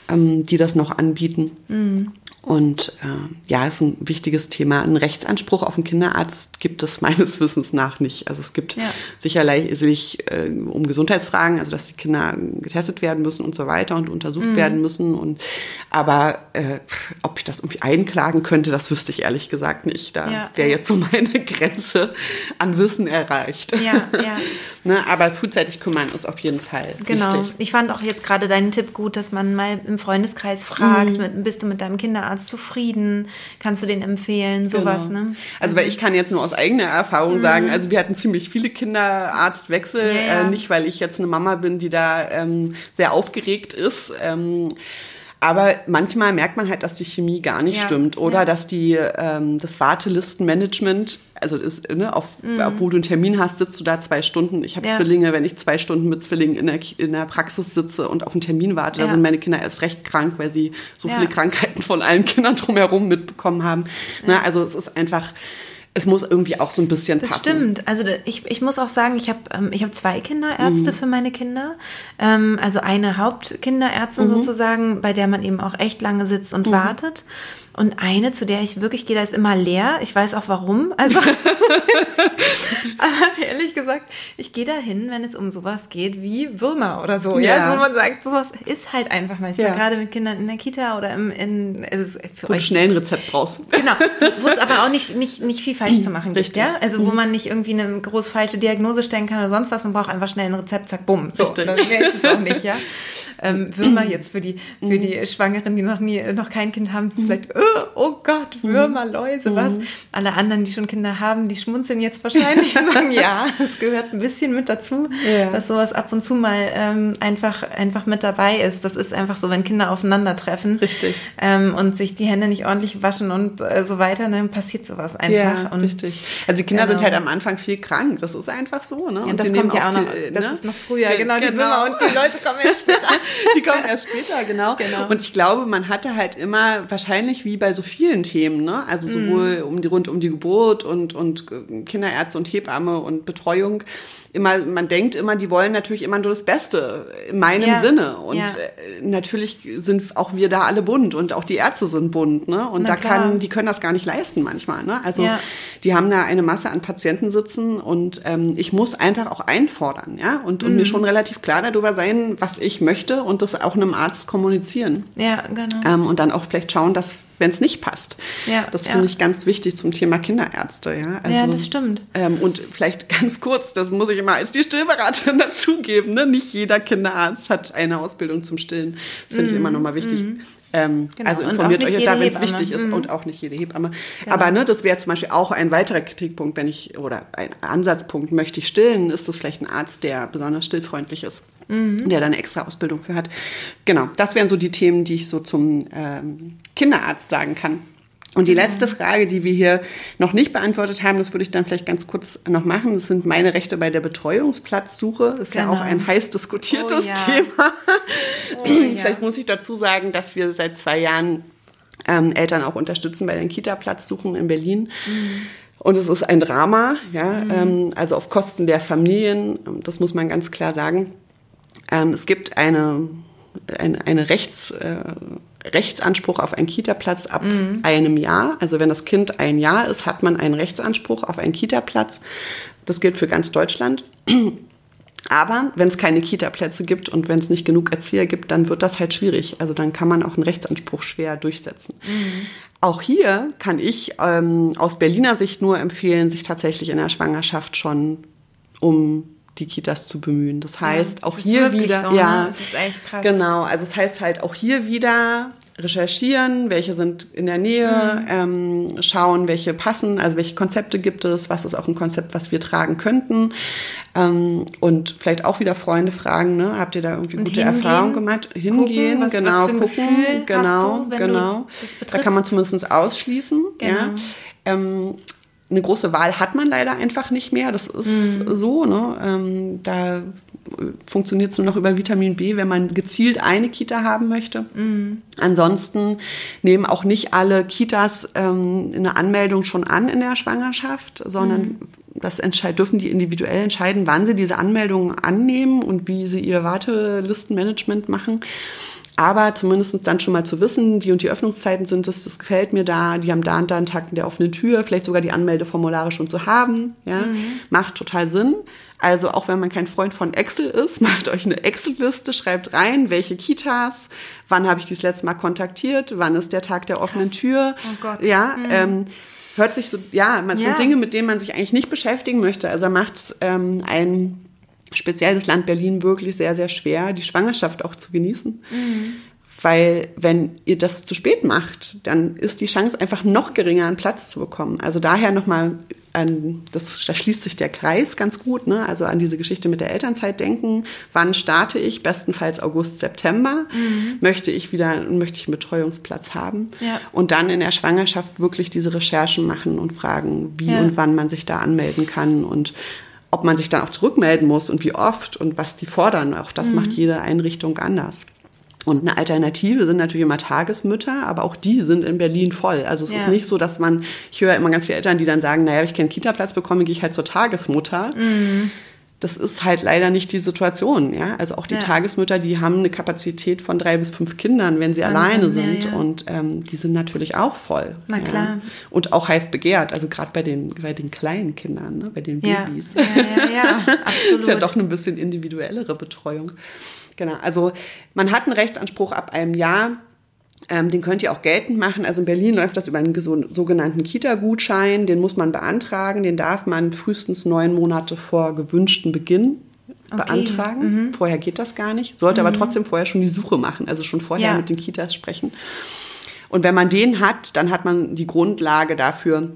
ähm, die das noch anbieten. Mhm. Und äh, ja, ist ein wichtiges Thema. Ein Rechtsanspruch auf einen Kinderarzt gibt es *laughs* meines Wissens nach nicht. Also es gibt ja. sicherlich äh, um Gesundheitsfragen, also dass die Kinder getestet werden müssen und so weiter und untersucht mhm. werden müssen. Und aber äh, ob ich das irgendwie einklagen könnte, das wüsste ich ehrlich gesagt nicht. Da ja. wäre jetzt so meine *laughs* Grenze an Wissen erreicht. Ja, ja. *laughs* ne, aber frühzeitig kümmern ist auf jeden Fall genau. wichtig. Ich fand auch jetzt gerade deinen Tipp gut, dass man mal im Freundeskreis fragt, mhm. mit, bist du mit deinem Kinderarzt Arzt zufrieden? Kannst du den empfehlen? Sowas, genau. ne? Also, weil ich kann jetzt nur aus eigener Erfahrung mhm. sagen, also wir hatten ziemlich viele Kinderarztwechsel, ja, ja. Äh, nicht weil ich jetzt eine Mama bin, die da ähm, sehr aufgeregt ist. Ähm, aber manchmal merkt man halt, dass die Chemie gar nicht ja. stimmt oder ja. dass die, ähm, das Wartelistenmanagement, also ist, ne, auf, mhm. wo du einen Termin hast, sitzt du da zwei Stunden. Ich habe ja. Zwillinge, wenn ich zwei Stunden mit Zwillingen in der, in der Praxis sitze und auf einen Termin warte, da sind meine Kinder erst recht krank, weil sie so viele Krankheiten von allen Kindern drumherum mitbekommen haben. Ne, also es ist einfach, es muss irgendwie auch so ein bisschen das passen. Das stimmt. Also ich, ich muss auch sagen, ich habe ähm, ich hab zwei Kinderärzte mhm. für meine Kinder. Ähm, also eine Hauptkinderärztin mhm. sozusagen, bei der man eben auch echt lange sitzt und mhm. wartet. Und eine, zu der ich wirklich gehe, da ist immer leer. Ich weiß auch warum. Also, *laughs* aber ehrlich gesagt, ich gehe da hin, wenn es um sowas geht wie Würmer oder so. Ja, ja so man sagt, sowas ist halt einfach manchmal. Ja. Gerade mit Kindern in der Kita oder im, in, es ist für wo euch. schnell ein Rezept brauchst. Genau. Wo es aber auch nicht, nicht, nicht viel falsch zu machen gibt. Ja? Also, wo mhm. man nicht irgendwie eine groß falsche Diagnose stellen kann oder sonst was. Man braucht einfach schnell ein Rezept, zack, bumm. So, Richtig. dann ist es auch nicht, ja. *laughs* Ähm, Würmer jetzt für die, für die Schwangeren, die noch nie, noch kein Kind haben, ist vielleicht, *laughs* oh, Gott, Würmer, Läuse, was? Alle anderen, die schon Kinder haben, die schmunzeln jetzt wahrscheinlich und sagen, *laughs* ja, es gehört ein bisschen mit dazu, ja. dass sowas ab und zu mal ähm, einfach, einfach mit dabei ist. Das ist einfach so, wenn Kinder aufeinandertreffen. Richtig. Ähm, und sich die Hände nicht ordentlich waschen und äh, so weiter, dann passiert sowas einfach. Ja, und, richtig. Also die Kinder genau. sind halt am Anfang viel krank. Das ist einfach so, ne? Ja, und das kommt ja auch, noch, viel, das ne? ist noch früher, genau, genau. die Würmer und die Leute kommen erst *laughs* später. die kommen erst später, genau. genau. Und ich glaube, man hatte halt immer, wahrscheinlich wie bei so vielen Themen, ne? Also sowohl mm. um die, rund um die Geburt und, und Kinderärzte und Hebamme und Betreuung, immer, man denkt immer, die wollen natürlich immer nur das Beste in meinem ja. Sinne. Und ja. Äh, natürlich sind auch wir da alle bunt und auch die Ärzte sind bunt, ne? Und Na da klar. kann, die können das gar nicht leisten manchmal, ne? Also ja. die haben da eine Masse an Patienten sitzen und ähm, ich muss einfach auch einfordern, ja? Und, und mhm. mir schon relativ klar darüber sein, was ich möchte und das auch einem Arzt kommunizieren. Ja, genau. Ähm, und dann auch vielleicht schauen, dass wenn es nicht passt. Ja, das finde ja. ich ganz wichtig zum Thema Kinderärzte. Ja, also, ja das stimmt. Ähm, und vielleicht ganz kurz, das muss ich immer als die Stillberaterin *laughs* dazugeben. Ne? Nicht jeder Kinderarzt hat eine Ausbildung zum Stillen. Das finde mm, ich immer nochmal wichtig. Mm. Ähm, genau. Also informiert euch da, wenn es wichtig ist mm. und auch nicht jede Hebamme. Genau. Aber ne, das wäre zum Beispiel auch ein weiterer Kritikpunkt, wenn ich, oder ein Ansatzpunkt, möchte ich stillen, ist das vielleicht ein Arzt, der besonders stillfreundlich ist mhm. der da eine extra Ausbildung für hat. Genau, das wären so die Themen, die ich so zum ähm, Kinderarzt sagen kann. Und die letzte Frage, die wir hier noch nicht beantwortet haben, das würde ich dann vielleicht ganz kurz noch machen. Das sind meine Rechte bei der Betreuungsplatzsuche. Das ist genau. ja auch ein genau. heiß diskutiertes oh, ja. Thema. Oh, *clears throat* vielleicht muss ich dazu sagen, dass wir seit zwei Jahren ähm, Eltern auch unterstützen bei den Kita-Platzsuchen in Berlin. Mhm. Und es ist ein Drama, ja, mhm. ähm, also auf Kosten der Familien. Das muss man ganz klar sagen. Ähm, es gibt eine, eine, eine Rechts, äh, Rechtsanspruch auf einen Kita-Platz ab mhm. einem Jahr. Also wenn das Kind ein Jahr ist, hat man einen Rechtsanspruch auf einen Kita-Platz. Das gilt für ganz Deutschland. Aber wenn es keine Kita-Plätze gibt und wenn es nicht genug Erzieher gibt, dann wird das halt schwierig. Also dann kann man auch einen Rechtsanspruch schwer durchsetzen. Mhm. Auch hier kann ich ähm, aus Berliner Sicht nur empfehlen, sich tatsächlich in der Schwangerschaft schon um die Kitas zu bemühen. Das heißt, ja, auch hier wieder, so, ja, ne? das ist echt krass. Genau, also es das heißt halt auch hier wieder recherchieren, welche sind in der Nähe, mhm. ähm, schauen, welche passen, also welche Konzepte gibt es, was ist auch ein Konzept, was wir tragen könnten. Ähm, und vielleicht auch wieder Freunde fragen, ne? habt ihr da irgendwie und gute hingehen, Erfahrungen gemacht? Hingehen, gucken, was, genau, was gucken, genau, du, genau. Da kann man zumindest ausschließen. Genau. Ja. Ähm, eine große Wahl hat man leider einfach nicht mehr. Das ist mhm. so. Ne? Ähm, da funktioniert es nur noch über Vitamin B, wenn man gezielt eine Kita haben möchte. Mhm. Ansonsten nehmen auch nicht alle Kitas ähm, eine Anmeldung schon an in der Schwangerschaft, sondern mhm. das dürfen die individuell entscheiden, wann sie diese Anmeldungen annehmen und wie sie ihr Wartelistenmanagement machen. Aber zumindest dann schon mal zu wissen, die und die Öffnungszeiten sind es, das gefällt mir da, die haben da und da einen Tag in der offenen Tür, vielleicht sogar die Anmeldeformulare schon zu haben, ja, mhm. macht total Sinn. Also auch wenn man kein Freund von Excel ist, *laughs* macht euch eine Excel-Liste, schreibt rein, welche Kitas, wann habe ich dies letzte Mal kontaktiert, wann ist der Tag der offenen Krass. Tür. Oh Gott. Ja, mhm. ähm, hört sich so, ja, man ja. sind Dinge, mit denen man sich eigentlich nicht beschäftigen möchte. Also macht ähm, ein speziell das Land Berlin wirklich sehr, sehr schwer, die Schwangerschaft auch zu genießen. Mhm. Weil wenn ihr das zu spät macht, dann ist die Chance einfach noch geringer, einen Platz zu bekommen. Also daher nochmal, an, das, da schließt sich der Kreis ganz gut, ne? also an diese Geschichte mit der Elternzeit denken. Wann starte ich? Bestenfalls August, September. Mhm. Möchte ich wieder, möchte ich einen Betreuungsplatz haben? Ja. Und dann in der Schwangerschaft wirklich diese Recherchen machen und fragen, wie ja. und wann man sich da anmelden kann und ob man sich dann auch zurückmelden muss und wie oft und was die fordern, auch das mhm. macht jede Einrichtung anders. Und eine Alternative sind natürlich immer Tagesmütter, aber auch die sind in Berlin voll. Also es ja. ist nicht so, dass man, ich höre immer ganz viele Eltern, die dann sagen, naja, ich keinen Kita-Platz bekomme, gehe ich halt zur Tagesmutter. Mhm. Das ist halt leider nicht die Situation. Ja? Also auch die ja. Tagesmütter, die haben eine Kapazität von drei bis fünf Kindern, wenn sie Wahnsinn, alleine sind. Ja, ja. Und ähm, die sind natürlich auch voll. Na klar. Und auch heiß begehrt. Also gerade bei den, bei den kleinen Kindern, ne? bei den Babys. Ja, ja, ja, *laughs* absolut. ist ja doch eine bisschen individuellere Betreuung. Genau. Also man hat einen Rechtsanspruch ab einem Jahr ähm, den könnt ihr auch geltend machen. Also in Berlin läuft das über einen sogenannten Kita-Gutschein. Den muss man beantragen. Den darf man frühestens neun Monate vor gewünschten Beginn okay. beantragen. Mhm. Vorher geht das gar nicht. Sollte mhm. aber trotzdem vorher schon die Suche machen, also schon vorher ja. mit den Kitas sprechen. Und wenn man den hat, dann hat man die Grundlage dafür,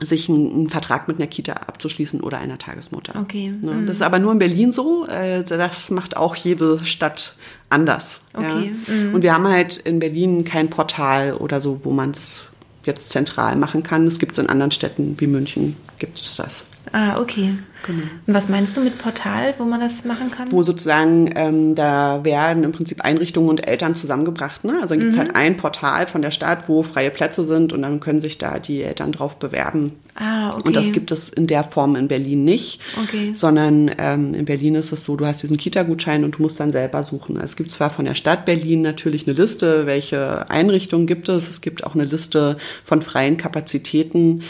sich einen, einen, Vertrag mit einer Kita abzuschließen oder einer Tagesmutter. Okay. Ne? Mhm. Das ist aber nur in Berlin so. Äh, das macht auch jede Stadt anders. Okay. Ja? Mhm. Und wir haben halt in Berlin kein Portal oder so, wo man es jetzt zentral machen kann. Es gibt es in anderen Städten wie München, gibt es das. Ah, okay. Genau. Und was meinst du mit Portal, wo man das machen kann? Wo sozusagen, ähm, da werden im Prinzip Einrichtungen und Eltern zusammengebracht. Ne? Also dann gibt es mhm. halt ein Portal von der Stadt, wo freie Plätze sind und dann können sich da die Eltern drauf bewerben. Ah, okay. Und das gibt es in der Form in Berlin nicht, okay. sondern ähm, in Berlin ist es so, du hast diesen Kita-Gutschein und du musst dann selber suchen. Es gibt zwar von der Stadt Berlin natürlich eine Liste, welche Einrichtungen gibt es. Es gibt auch eine Liste von freien Kapazitäten.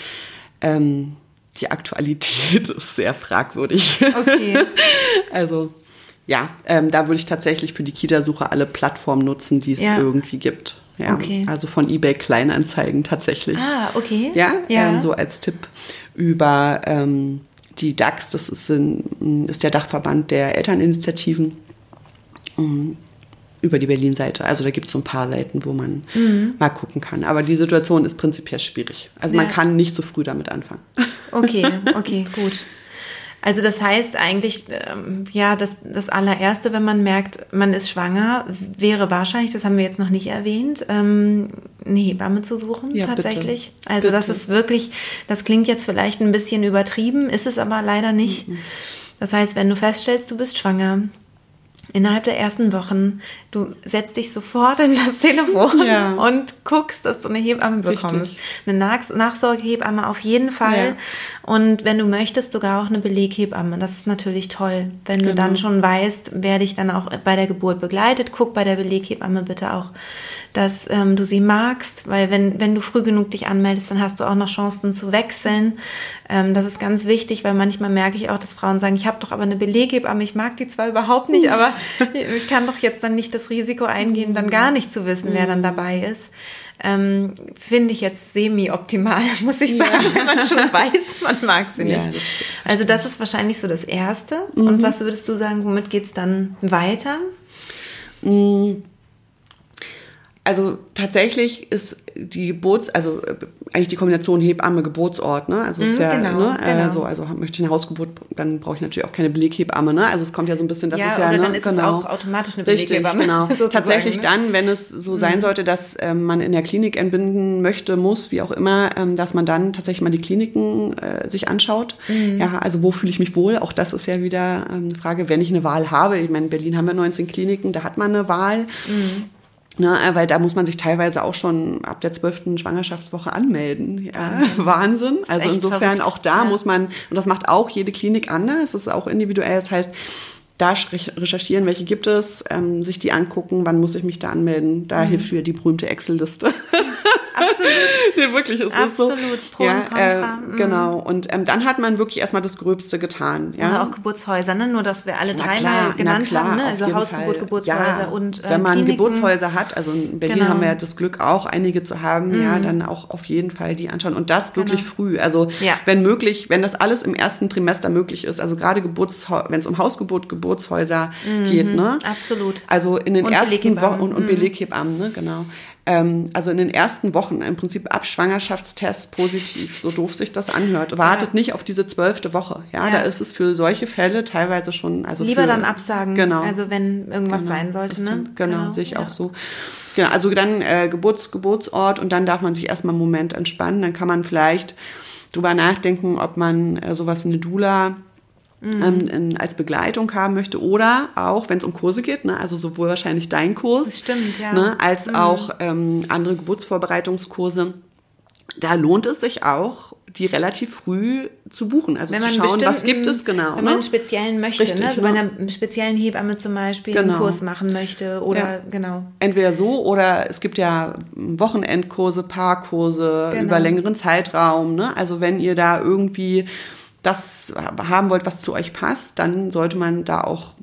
Ähm, die Aktualität *laughs* ist sehr fragwürdig. Okay. *laughs* also ja, ähm, da würde ich tatsächlich für die Kita-Suche alle Plattformen nutzen, die es ja. irgendwie gibt. Ja, okay. Also von eBay Kleinanzeigen tatsächlich. Ah, okay. Ja, ja. Ähm, so als Tipp über ähm, die DAX, das ist, in, ist der Dachverband der Elterninitiativen über die Berlin-Seite. Also da gibt es so ein paar Seiten, wo man mhm. mal gucken kann. Aber die Situation ist prinzipiell schwierig. Also ja. man kann nicht so früh damit anfangen. *laughs* Okay, okay, gut. Also das heißt eigentlich, ähm, ja, das, das allererste, wenn man merkt, man ist schwanger, wäre wahrscheinlich, das haben wir jetzt noch nicht erwähnt, ähm, eine Hebamme zu suchen ja, tatsächlich. Bitte. Also bitte. das ist wirklich, das klingt jetzt vielleicht ein bisschen übertrieben, ist es aber leider nicht. Mhm. Das heißt, wenn du feststellst, du bist schwanger, innerhalb der ersten Wochen, du setzt dich sofort in das Telefon ja. und guckst, dass du eine Hebamme bekommst. Richtig. Eine Nach Nachsorgehebamme auf jeden Fall. Ja. Und wenn du möchtest, sogar auch eine Beleghebamme. Das ist natürlich toll. Wenn genau. du dann schon weißt, wer dich dann auch bei der Geburt begleitet, guck bei der Beleghebamme bitte auch dass ähm, du sie magst, weil wenn, wenn du früh genug dich anmeldest, dann hast du auch noch Chancen zu wechseln. Ähm, das ist ganz wichtig, weil manchmal merke ich auch, dass Frauen sagen, ich habe doch aber eine Beleghebamme, ich mag die zwar überhaupt nicht, aber ich kann doch jetzt dann nicht das Risiko eingehen, dann gar nicht zu wissen, wer dann dabei ist. Ähm, finde ich jetzt semi-optimal, *laughs* muss ich sagen, ja. wenn man schon *laughs* weiß, man mag sie nicht. Ja, das also das ist wahrscheinlich so das Erste. Mhm. Und was würdest du sagen, womit geht es dann weiter? Mhm also tatsächlich ist die Geburts, also äh, eigentlich die Kombination Hebamme Geburtsort, ne? Also ist mhm, ja, genau, ne? Genau. Also, also möchte ich eine Hausgeburt, dann brauche ich natürlich auch keine Beleghebamme, ne? Also es kommt ja so ein bisschen, das ja, ist ja, oder ne? dann ist genau. es auch automatisch eine Beleghebamme. Richtig, genau. *laughs* Tatsächlich ne? dann, wenn es so sein mhm. sollte, dass ähm, man in der Klinik entbinden möchte, muss, wie auch immer, ähm, dass man dann tatsächlich mal die Kliniken äh, sich anschaut. Mhm. Ja, also wo fühle ich mich wohl? Auch das ist ja wieder ähm, eine Frage, wenn ich eine Wahl habe. Ich meine, in Berlin haben wir 19 Kliniken, da hat man eine Wahl. Ne, weil da muss man sich teilweise auch schon ab der zwölften Schwangerschaftswoche anmelden. Ja, Wahnsinn. Also insofern verrückt. auch da ja. muss man, und das macht auch jede Klinik anders, es ist auch individuell. Das heißt, da recherchieren, welche gibt es, ähm, sich die angucken, wann muss ich mich da anmelden. Da mhm. hilft für die berühmte Excel-Liste. *laughs* Absolut. *laughs* nee, wirklich, ist Absolut. so. Pro ja, und Contra. Äh, genau. Und ähm, dann hat man wirklich erstmal das Gröbste getan. Ja? Oder auch Geburtshäuser, ne? nur dass wir alle drei mal genannt klar, haben. Ne? Also Hausgeburt, Fall. Geburtshäuser ja, und äh, Wenn man Kliniken. Geburtshäuser hat, also in Berlin genau. haben wir das Glück auch, einige zu haben, mhm. ja, dann auch auf jeden Fall die anschauen. Und das wirklich genau. früh. Also ja. wenn möglich, wenn das alles im ersten Trimester möglich ist, also gerade wenn es um Hausgeburt, Geburtshäuser mhm. geht. Ne? Absolut. Also in den und ersten Wochen und, und mhm. Beleghebammen, ne? genau ähm, also in den ersten Wochen im Prinzip ab Schwangerschaftstest positiv, so doof sich das anhört. Wartet ja. nicht auf diese zwölfte Woche. Ja, ja, da ist es für solche Fälle teilweise schon. Also Lieber für, dann absagen. Genau. Also wenn irgendwas genau, sein sollte. Ne? Genau, genau, sehe ich ja. auch so. Genau, also dann äh, Geburts, Geburtsort und dann darf man sich erstmal einen Moment entspannen. Dann kann man vielleicht drüber nachdenken, ob man äh, sowas wie eine Dula Mhm. Ähm, als Begleitung haben möchte oder auch, wenn es um Kurse geht, ne, also sowohl wahrscheinlich dein Kurs, das stimmt, ja. ne, als mhm. auch ähm, andere Geburtsvorbereitungskurse. Da lohnt es sich auch, die relativ früh zu buchen. Also zu schauen, was gibt es genau. Wenn man ne? einen speziellen möchte, Richtig, ne? also ne? bei einer speziellen Hebamme zum Beispiel genau. einen Kurs machen möchte oder ja. genau. Entweder so oder es gibt ja Wochenendkurse, Paarkurse genau. über längeren Zeitraum. Ne? Also wenn ihr da irgendwie das haben wollt, was zu euch passt, dann sollte man da auch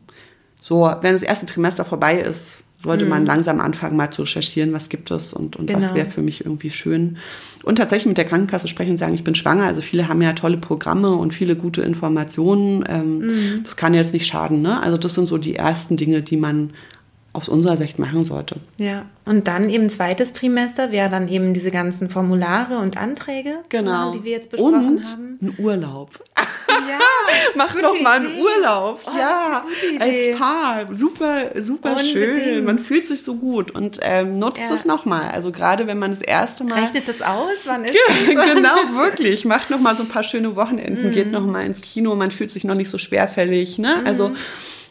so, wenn das erste Trimester vorbei ist, sollte mhm. man langsam anfangen, mal zu recherchieren, was gibt es und, und genau. was wäre für mich irgendwie schön. Und tatsächlich mit der Krankenkasse sprechen und sagen, ich bin schwanger. Also viele haben ja tolle Programme und viele gute Informationen. Ähm, mhm. Das kann jetzt nicht schaden. Ne? Also das sind so die ersten Dinge, die man aus unserer Sicht machen sollte. Ja, und dann eben zweites Trimester wäre dann eben diese ganzen Formulare und Anträge, genau. die wir jetzt besprochen und haben. Ein Urlaub. Ja, *laughs* mach doch mal einen Urlaub. Oh, ja, als Paar. Super, super Unbedingt. schön. Man fühlt sich so gut und ähm, nutzt ja. es nochmal. Also gerade wenn man das erste Mal. Rechnet das aus? Wann ist ja? *laughs* *laughs* Genau, wirklich. Macht nochmal so ein paar schöne Wochenenden, mm. geht nochmal ins Kino. Man fühlt sich noch nicht so schwerfällig. Ne? Mm. Also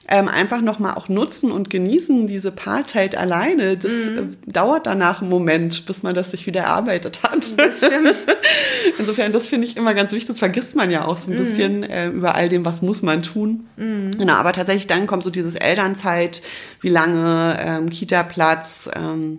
ähm, einfach nochmal auch nutzen und genießen diese Paarzeit alleine. Das mhm. äh, dauert danach einen Moment, bis man das sich wieder erarbeitet hat. Das stimmt. *laughs* Insofern, das finde ich immer ganz wichtig. Das vergisst man ja auch so ein mhm. bisschen äh, über all dem, was muss man tun. Mhm. Genau, aber tatsächlich dann kommt so dieses Elternzeit, wie lange, ähm, Kita-Platz, ähm,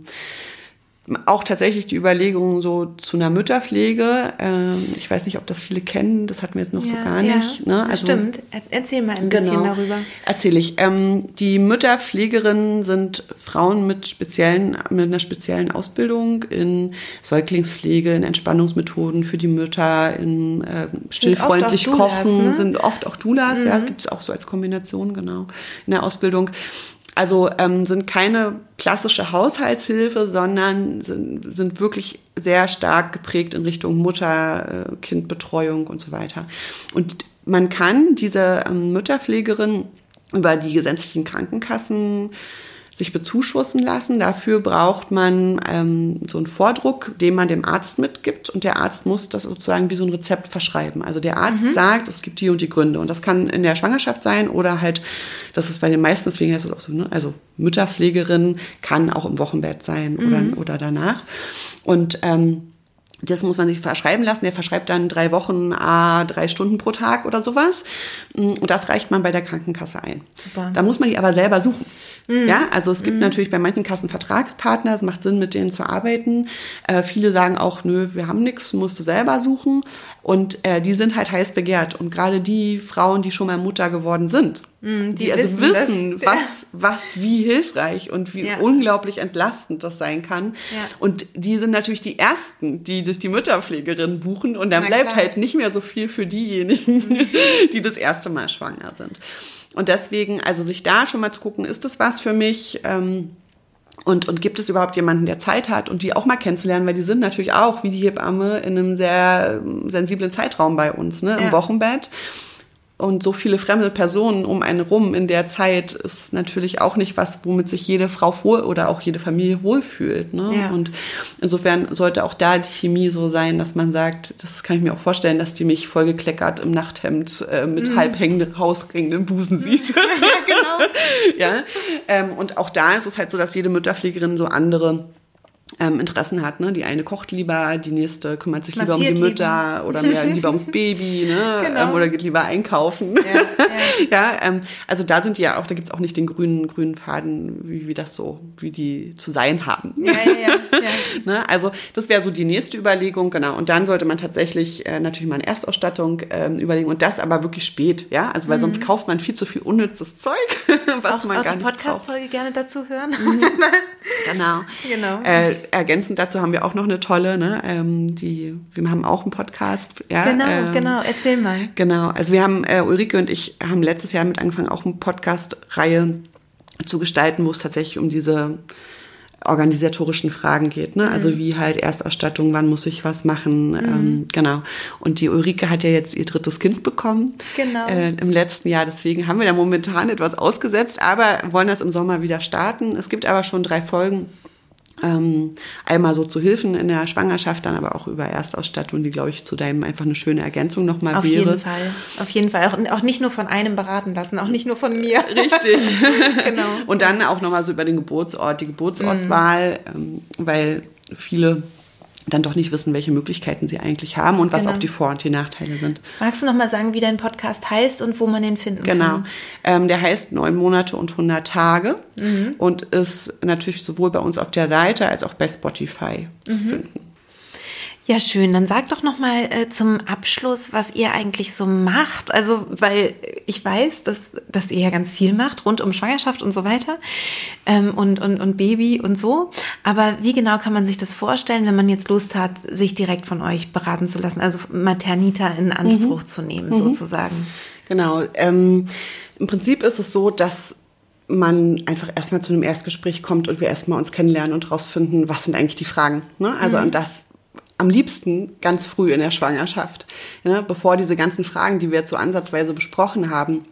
auch tatsächlich die Überlegung so zu einer Mütterpflege. Ähm, ich weiß nicht, ob das viele kennen, das hatten wir jetzt noch ja, so gar nicht. Ja, ne? also, stimmt. Erzähl mal ein bisschen genau, darüber. Erzähle ich. Ähm, die Mütterpflegerinnen sind Frauen mit speziellen, mit einer speziellen Ausbildung in Säuglingspflege, in Entspannungsmethoden für die Mütter, in äh, stillfreundlich Doulas, Kochen, ne? sind oft auch Doulas, mhm. ja, das gibt es auch so als Kombination, genau, in der Ausbildung. Also ähm, sind keine klassische Haushaltshilfe, sondern sind, sind wirklich sehr stark geprägt in Richtung Mutter, äh, Kindbetreuung und so weiter. Und man kann diese ähm, Mütterpflegerin über die gesetzlichen Krankenkassen sich bezuschussen lassen. Dafür braucht man ähm, so einen Vordruck, den man dem Arzt mitgibt und der Arzt muss das sozusagen wie so ein Rezept verschreiben. Also der Arzt mhm. sagt, es gibt die und die Gründe und das kann in der Schwangerschaft sein oder halt, das ist bei den meisten, deswegen ist es auch so, ne? also Mütterpflegerin kann auch im Wochenbett sein mhm. oder, oder danach. Und ähm, das muss man sich verschreiben lassen. Der verschreibt dann drei Wochen, a drei Stunden pro Tag oder sowas. Und das reicht man bei der Krankenkasse ein. Super. Da muss man die aber selber suchen. Mhm. Ja, also es gibt mhm. natürlich bei manchen Kassen Vertragspartner. Es macht Sinn, mit denen zu arbeiten. Äh, viele sagen auch, nö, wir haben nichts, musst du selber suchen. Und äh, die sind halt heiß begehrt. Und gerade die Frauen, die schon mal Mutter geworden sind, mm, die, die, also wissen, *laughs* was, was wie hilfreich und wie ja. unglaublich entlastend das sein kann. Ja. Und die sind natürlich die Ersten, die sich die Mütterpflegerin buchen. Und dann Na, bleibt klar. halt nicht mehr so viel für diejenigen, mhm. *laughs* die das erste Mal schwanger sind. Und deswegen, also sich da schon mal zu gucken, ist das was für mich? Ähm, und, und gibt es überhaupt jemanden, der Zeit hat und die auch mal kennenzulernen, weil die sind natürlich auch, wie die Hebamme, in einem sehr sensiblen Zeitraum bei uns, ne, im ja. Wochenbett und so viele fremde Personen um einen rum in der Zeit ist natürlich auch nicht was, womit sich jede Frau wohl oder auch jede Familie wohlfühlt. Ne? Ja. Und insofern sollte auch da die Chemie so sein, dass man sagt, das kann ich mir auch vorstellen, dass die mich vollgekleckert im Nachthemd äh, mit mm. halb hängenden, raushängenden Busen sieht. *laughs* ja, genau. *laughs* ja? Ähm, und auch da ist es halt so, dass jede Mütterpflegerin so andere ähm, Interessen hat. Ne? Die eine kocht lieber, die nächste kümmert sich Massiert lieber um die Mütter lieber. *laughs* oder mehr lieber ums Baby ne? *laughs* Genau. Ähm, oder geht lieber einkaufen. Ja, ja. *laughs* ja ähm, also da sind die ja auch, da gibt's auch nicht den grünen, grünen Faden, wie, wie das so, wie die zu sein haben. Ja, ja, ja. ne? Also das wäre so die nächste Überlegung, genau. Und dann sollte man tatsächlich äh, natürlich mal eine Erstausstattung ähm, überlegen und das aber wirklich spät, ja. Also weil mhm. sonst kauft man viel zu viel unnützes Zeug, was auch, man auch gar die Podcast-Folge gerne dazu hören. Mhm. genau. genau. Äh, ergänzend dazu haben wir auch noch eine tolle, ne, ähm, die, wir haben auch einen Podcast. Ja, genau, ähm, genau, erzähl mal. Genau, also wir haben, äh, Ulrike und ich haben letztes Jahr mit angefangen, auch eine Podcast-Reihe zu gestalten, wo es tatsächlich um diese organisatorischen Fragen geht, ne? Also mhm. wie halt Erstausstattung, wann muss ich was machen, mhm. ähm, genau. Und die Ulrike hat ja jetzt ihr drittes Kind bekommen genau. äh, im letzten Jahr, deswegen haben wir da momentan etwas ausgesetzt, aber wollen das im Sommer wieder starten. Es gibt aber schon drei Folgen ähm, einmal so zu Hilfen in der Schwangerschaft, dann aber auch über Erstausstattung, die, glaube ich, zu deinem einfach eine schöne Ergänzung nochmal wäre. Auf jeden Fall, auf jeden Fall. Auch, auch, nicht nur von einem beraten lassen, auch nicht nur von mir. *laughs* Richtig. *laughs* genau. Und dann auch nochmal so über den Geburtsort, die Geburtsortwahl, mhm. ähm, weil viele dann doch nicht wissen, welche Möglichkeiten sie eigentlich haben und was genau. auch die Vor- und die Nachteile sind. Magst du noch mal sagen, wie dein Podcast heißt und wo man den finden genau. kann? Genau. Ähm, der heißt Neun Monate und 100 Tage mhm. und ist natürlich sowohl bei uns auf der Seite als auch bei Spotify mhm. zu finden. Ja, schön. Dann sag doch noch mal äh, zum Abschluss, was ihr eigentlich so macht. Also, weil ich weiß, dass, dass ihr ja ganz viel macht rund um Schwangerschaft und so weiter ähm, und, und, und Baby und so. Aber wie genau kann man sich das vorstellen, wenn man jetzt Lust hat, sich direkt von euch beraten zu lassen, also Maternita in Anspruch mhm. zu nehmen, mhm. sozusagen? Genau. Ähm, Im Prinzip ist es so, dass man einfach erstmal zu einem Erstgespräch kommt und wir erstmal uns kennenlernen und rausfinden, was sind eigentlich die Fragen. Ne? Also, mhm. und das am liebsten ganz früh in der Schwangerschaft, ne, bevor diese ganzen Fragen, die wir jetzt so ansatzweise besprochen haben,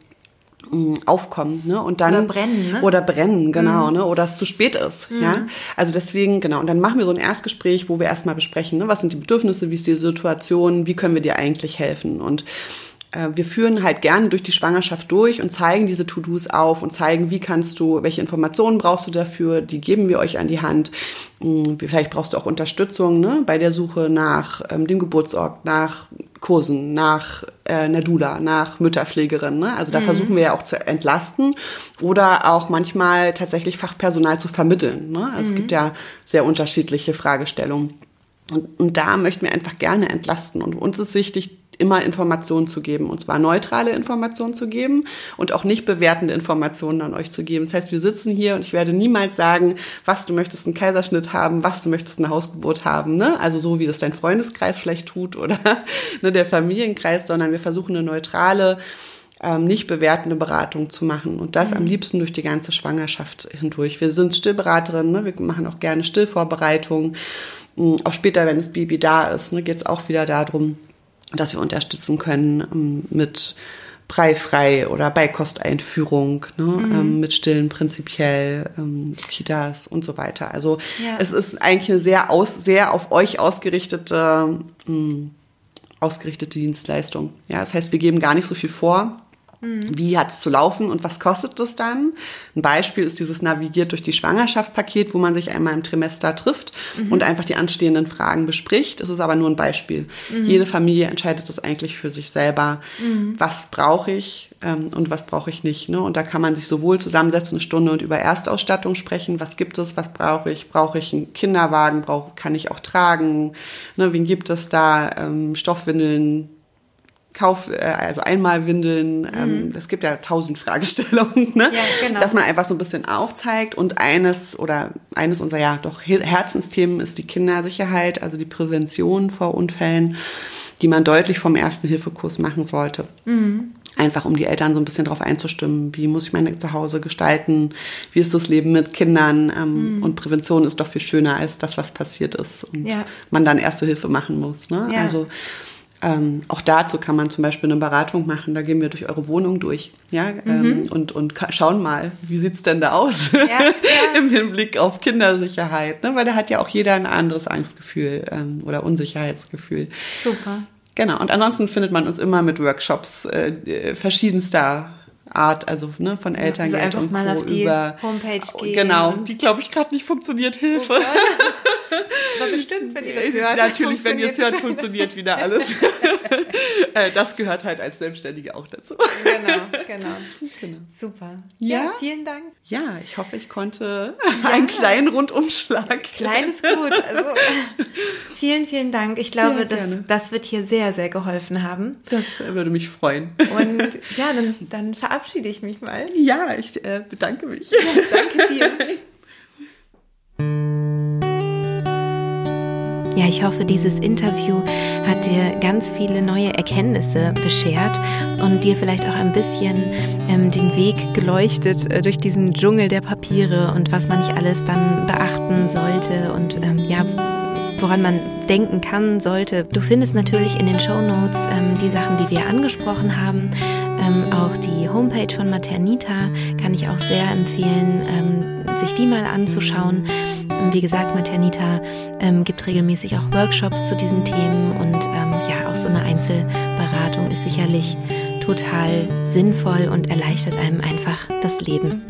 mm, aufkommen ne? und dann oder brennen ne? oder brennen genau mhm. ne oder es zu spät ist mhm. ja also deswegen genau und dann machen wir so ein Erstgespräch wo wir erstmal besprechen ne? was sind die Bedürfnisse wie ist die Situation wie können wir dir eigentlich helfen und wir führen halt gerne durch die Schwangerschaft durch und zeigen diese To-Dos auf und zeigen, wie kannst du, welche Informationen brauchst du dafür, die geben wir euch an die Hand. Hm, vielleicht brauchst du auch Unterstützung ne, bei der Suche nach ähm, dem Geburtsort, nach Kursen, nach äh, einer Dula, nach Mütterpflegerin. Ne? Also da mhm. versuchen wir ja auch zu entlasten oder auch manchmal tatsächlich Fachpersonal zu vermitteln. Ne? Also mhm. Es gibt ja sehr unterschiedliche Fragestellungen. Und, und da möchten wir einfach gerne entlasten. Und uns ist wichtig, immer Informationen zu geben, und zwar neutrale Informationen zu geben und auch nicht bewertende Informationen an euch zu geben. Das heißt, wir sitzen hier und ich werde niemals sagen, was du möchtest einen Kaiserschnitt haben, was du möchtest eine Hausgeburt haben, ne? Also so wie das dein Freundeskreis vielleicht tut oder *laughs* ne, der Familienkreis, sondern wir versuchen eine neutrale ähm, nicht bewertende Beratung zu machen und das mhm. am liebsten durch die ganze Schwangerschaft hindurch. Wir sind Stillberaterinnen, ne? wir machen auch gerne Stillvorbereitungen. Mm, auch später, wenn das Baby da ist, ne, geht es auch wieder darum, dass wir unterstützen können ähm, mit Breifrei oder Beikosteinführung, ne, mhm. ähm, mit Stillen prinzipiell, ähm, Kitas und so weiter. Also ja. es ist eigentlich eine sehr, aus, sehr auf euch ausgerichtete, mh, mm, ausgerichtete Dienstleistung. Ja, das heißt, wir geben gar nicht so viel vor. Mhm. Wie hat es zu laufen und was kostet das dann? Ein Beispiel ist dieses Navigiert durch die Schwangerschaft-Paket, wo man sich einmal im Trimester trifft mhm. und einfach die anstehenden Fragen bespricht. Es ist aber nur ein Beispiel. Mhm. Jede Familie entscheidet das eigentlich für sich selber. Mhm. Was brauche ich ähm, und was brauche ich nicht? Ne? Und da kann man sich sowohl zusammensetzen, eine Stunde und über Erstausstattung sprechen. Was gibt es? Was brauche ich? Brauche ich einen Kinderwagen? Brauch, kann ich auch tragen? Ne, wen gibt es da? Ähm, Stoffwindeln? Kauf, äh, also einmal Windeln, ähm, mhm. es gibt ja tausend Fragestellungen, ne? Ja, genau. dass man einfach so ein bisschen aufzeigt. Und eines oder eines unserer ja doch Herzensthemen ist die Kindersicherheit, also die Prävention vor Unfällen, die man deutlich vom ersten Hilfekurs machen sollte. Mhm. Einfach um die Eltern so ein bisschen darauf einzustimmen, wie muss ich mein Zuhause gestalten, wie ist das Leben mit Kindern. Ähm, mhm. Und Prävention ist doch viel schöner als das, was passiert ist und ja. man dann erste Hilfe machen muss. Ne? Ja. Also ähm, auch dazu kann man zum Beispiel eine Beratung machen. Da gehen wir durch eure Wohnung durch, ja, ähm, mhm. und, und schauen mal, wie sieht es denn da aus ja, ja. *laughs* im Hinblick auf Kindersicherheit, ne? weil da hat ja auch jeder ein anderes Angstgefühl ähm, oder Unsicherheitsgefühl. Super. Genau. Und ansonsten findet man uns immer mit Workshops äh, verschiedenster Art, also ne, von Elterngeld also und mal Co. auf die über Homepage gehen. Genau, die glaube ich gerade nicht funktioniert. Hilfe. Oh *laughs* Aber bestimmt, wenn ihr das hört. Natürlich, wenn ihr es hört, funktioniert *laughs* wieder alles. *laughs* Äh, das gehört halt als Selbstständige auch dazu. Genau, genau. *laughs* genau. Super. Ja? ja? vielen Dank. Ja, ich hoffe, ich konnte ja. einen kleinen Rundumschlag. Klein ist gut. Also, vielen, vielen Dank. Ich glaube, das, das wird hier sehr, sehr geholfen haben. Das würde mich freuen. Und ja, dann, dann verabschiede ich mich mal. Ja, ich äh, bedanke mich. Danke dir. Ja, ich hoffe, dieses Interview hat dir ganz viele neue Erkenntnisse beschert und dir vielleicht auch ein bisschen ähm, den Weg geleuchtet äh, durch diesen Dschungel der Papiere und was man nicht alles dann beachten sollte und ähm, ja, woran man denken kann, sollte. Du findest natürlich in den Show Notes ähm, die Sachen, die wir angesprochen haben. Ähm, auch die Homepage von Maternita kann ich auch sehr empfehlen, ähm, sich die mal anzuschauen. Wie gesagt, Maternita ähm, gibt regelmäßig auch Workshops zu diesen Themen und ähm, ja, auch so eine Einzelberatung ist sicherlich total sinnvoll und erleichtert einem einfach das Leben.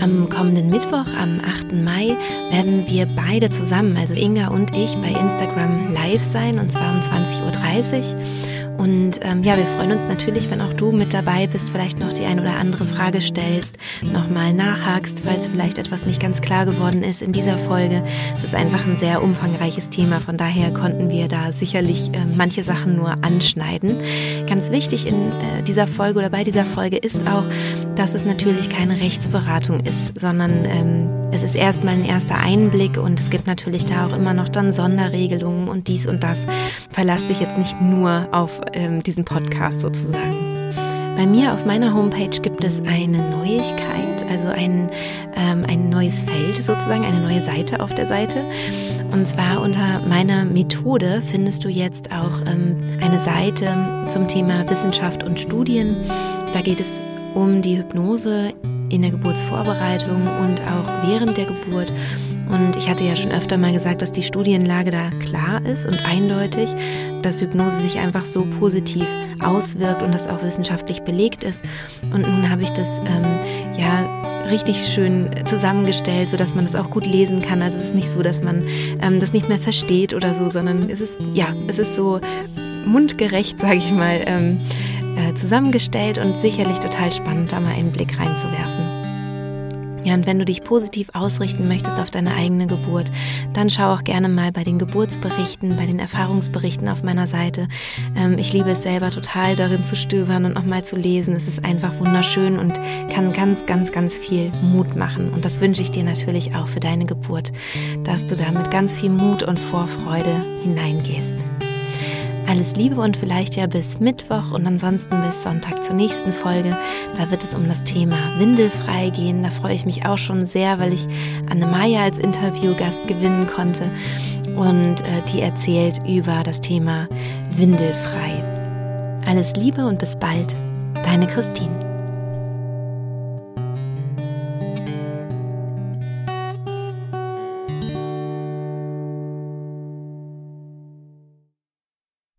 Am kommenden Mittwoch, am 8. Mai, werden wir beide zusammen, also Inga und ich, bei Instagram live sein und zwar um 20.30 Uhr. Und ähm, ja, wir freuen uns natürlich, wenn auch du mit dabei bist, vielleicht noch die ein oder andere Frage stellst, nochmal nachhakst, falls vielleicht etwas nicht ganz klar geworden ist in dieser Folge. Es ist einfach ein sehr umfangreiches Thema, von daher konnten wir da sicherlich äh, manche Sachen nur anschneiden. Ganz wichtig in äh, dieser Folge oder bei dieser Folge ist auch, dass es natürlich keine Rechtsberatung ist, sondern ähm, es ist erstmal ein erster Einblick und es gibt natürlich da auch immer noch dann Sonderregelungen und dies und das. Verlass dich jetzt nicht nur auf ähm, diesen Podcast sozusagen. Bei mir auf meiner Homepage gibt es eine Neuigkeit, also ein, ähm, ein neues Feld sozusagen, eine neue Seite auf der Seite. Und zwar unter meiner Methode findest du jetzt auch ähm, eine Seite zum Thema Wissenschaft und Studien. Da geht es um die Hypnose in der Geburtsvorbereitung und auch während der Geburt. Und ich hatte ja schon öfter mal gesagt, dass die Studienlage da klar ist und eindeutig, dass Hypnose sich einfach so positiv auswirkt und das auch wissenschaftlich belegt ist. Und nun habe ich das ähm, ja richtig schön zusammengestellt, sodass man das auch gut lesen kann. Also es ist nicht so, dass man ähm, das nicht mehr versteht oder so, sondern es ist ja, es ist so mundgerecht, *laughs* sage ich mal. Ähm, äh, zusammengestellt und sicherlich total spannend, da mal einen Blick reinzuwerfen. Ja, und wenn du dich positiv ausrichten möchtest auf deine eigene Geburt, dann schau auch gerne mal bei den Geburtsberichten, bei den Erfahrungsberichten auf meiner Seite. Ähm, ich liebe es selber total darin zu stöbern und nochmal zu lesen. Es ist einfach wunderschön und kann ganz, ganz, ganz viel Mut machen. Und das wünsche ich dir natürlich auch für deine Geburt, dass du da mit ganz viel Mut und Vorfreude hineingehst. Alles Liebe und vielleicht ja bis Mittwoch und ansonsten bis Sonntag zur nächsten Folge. Da wird es um das Thema Windelfrei gehen. Da freue ich mich auch schon sehr, weil ich Anne Maya als Interviewgast gewinnen konnte und äh, die erzählt über das Thema Windelfrei. Alles Liebe und bis bald, deine Christine.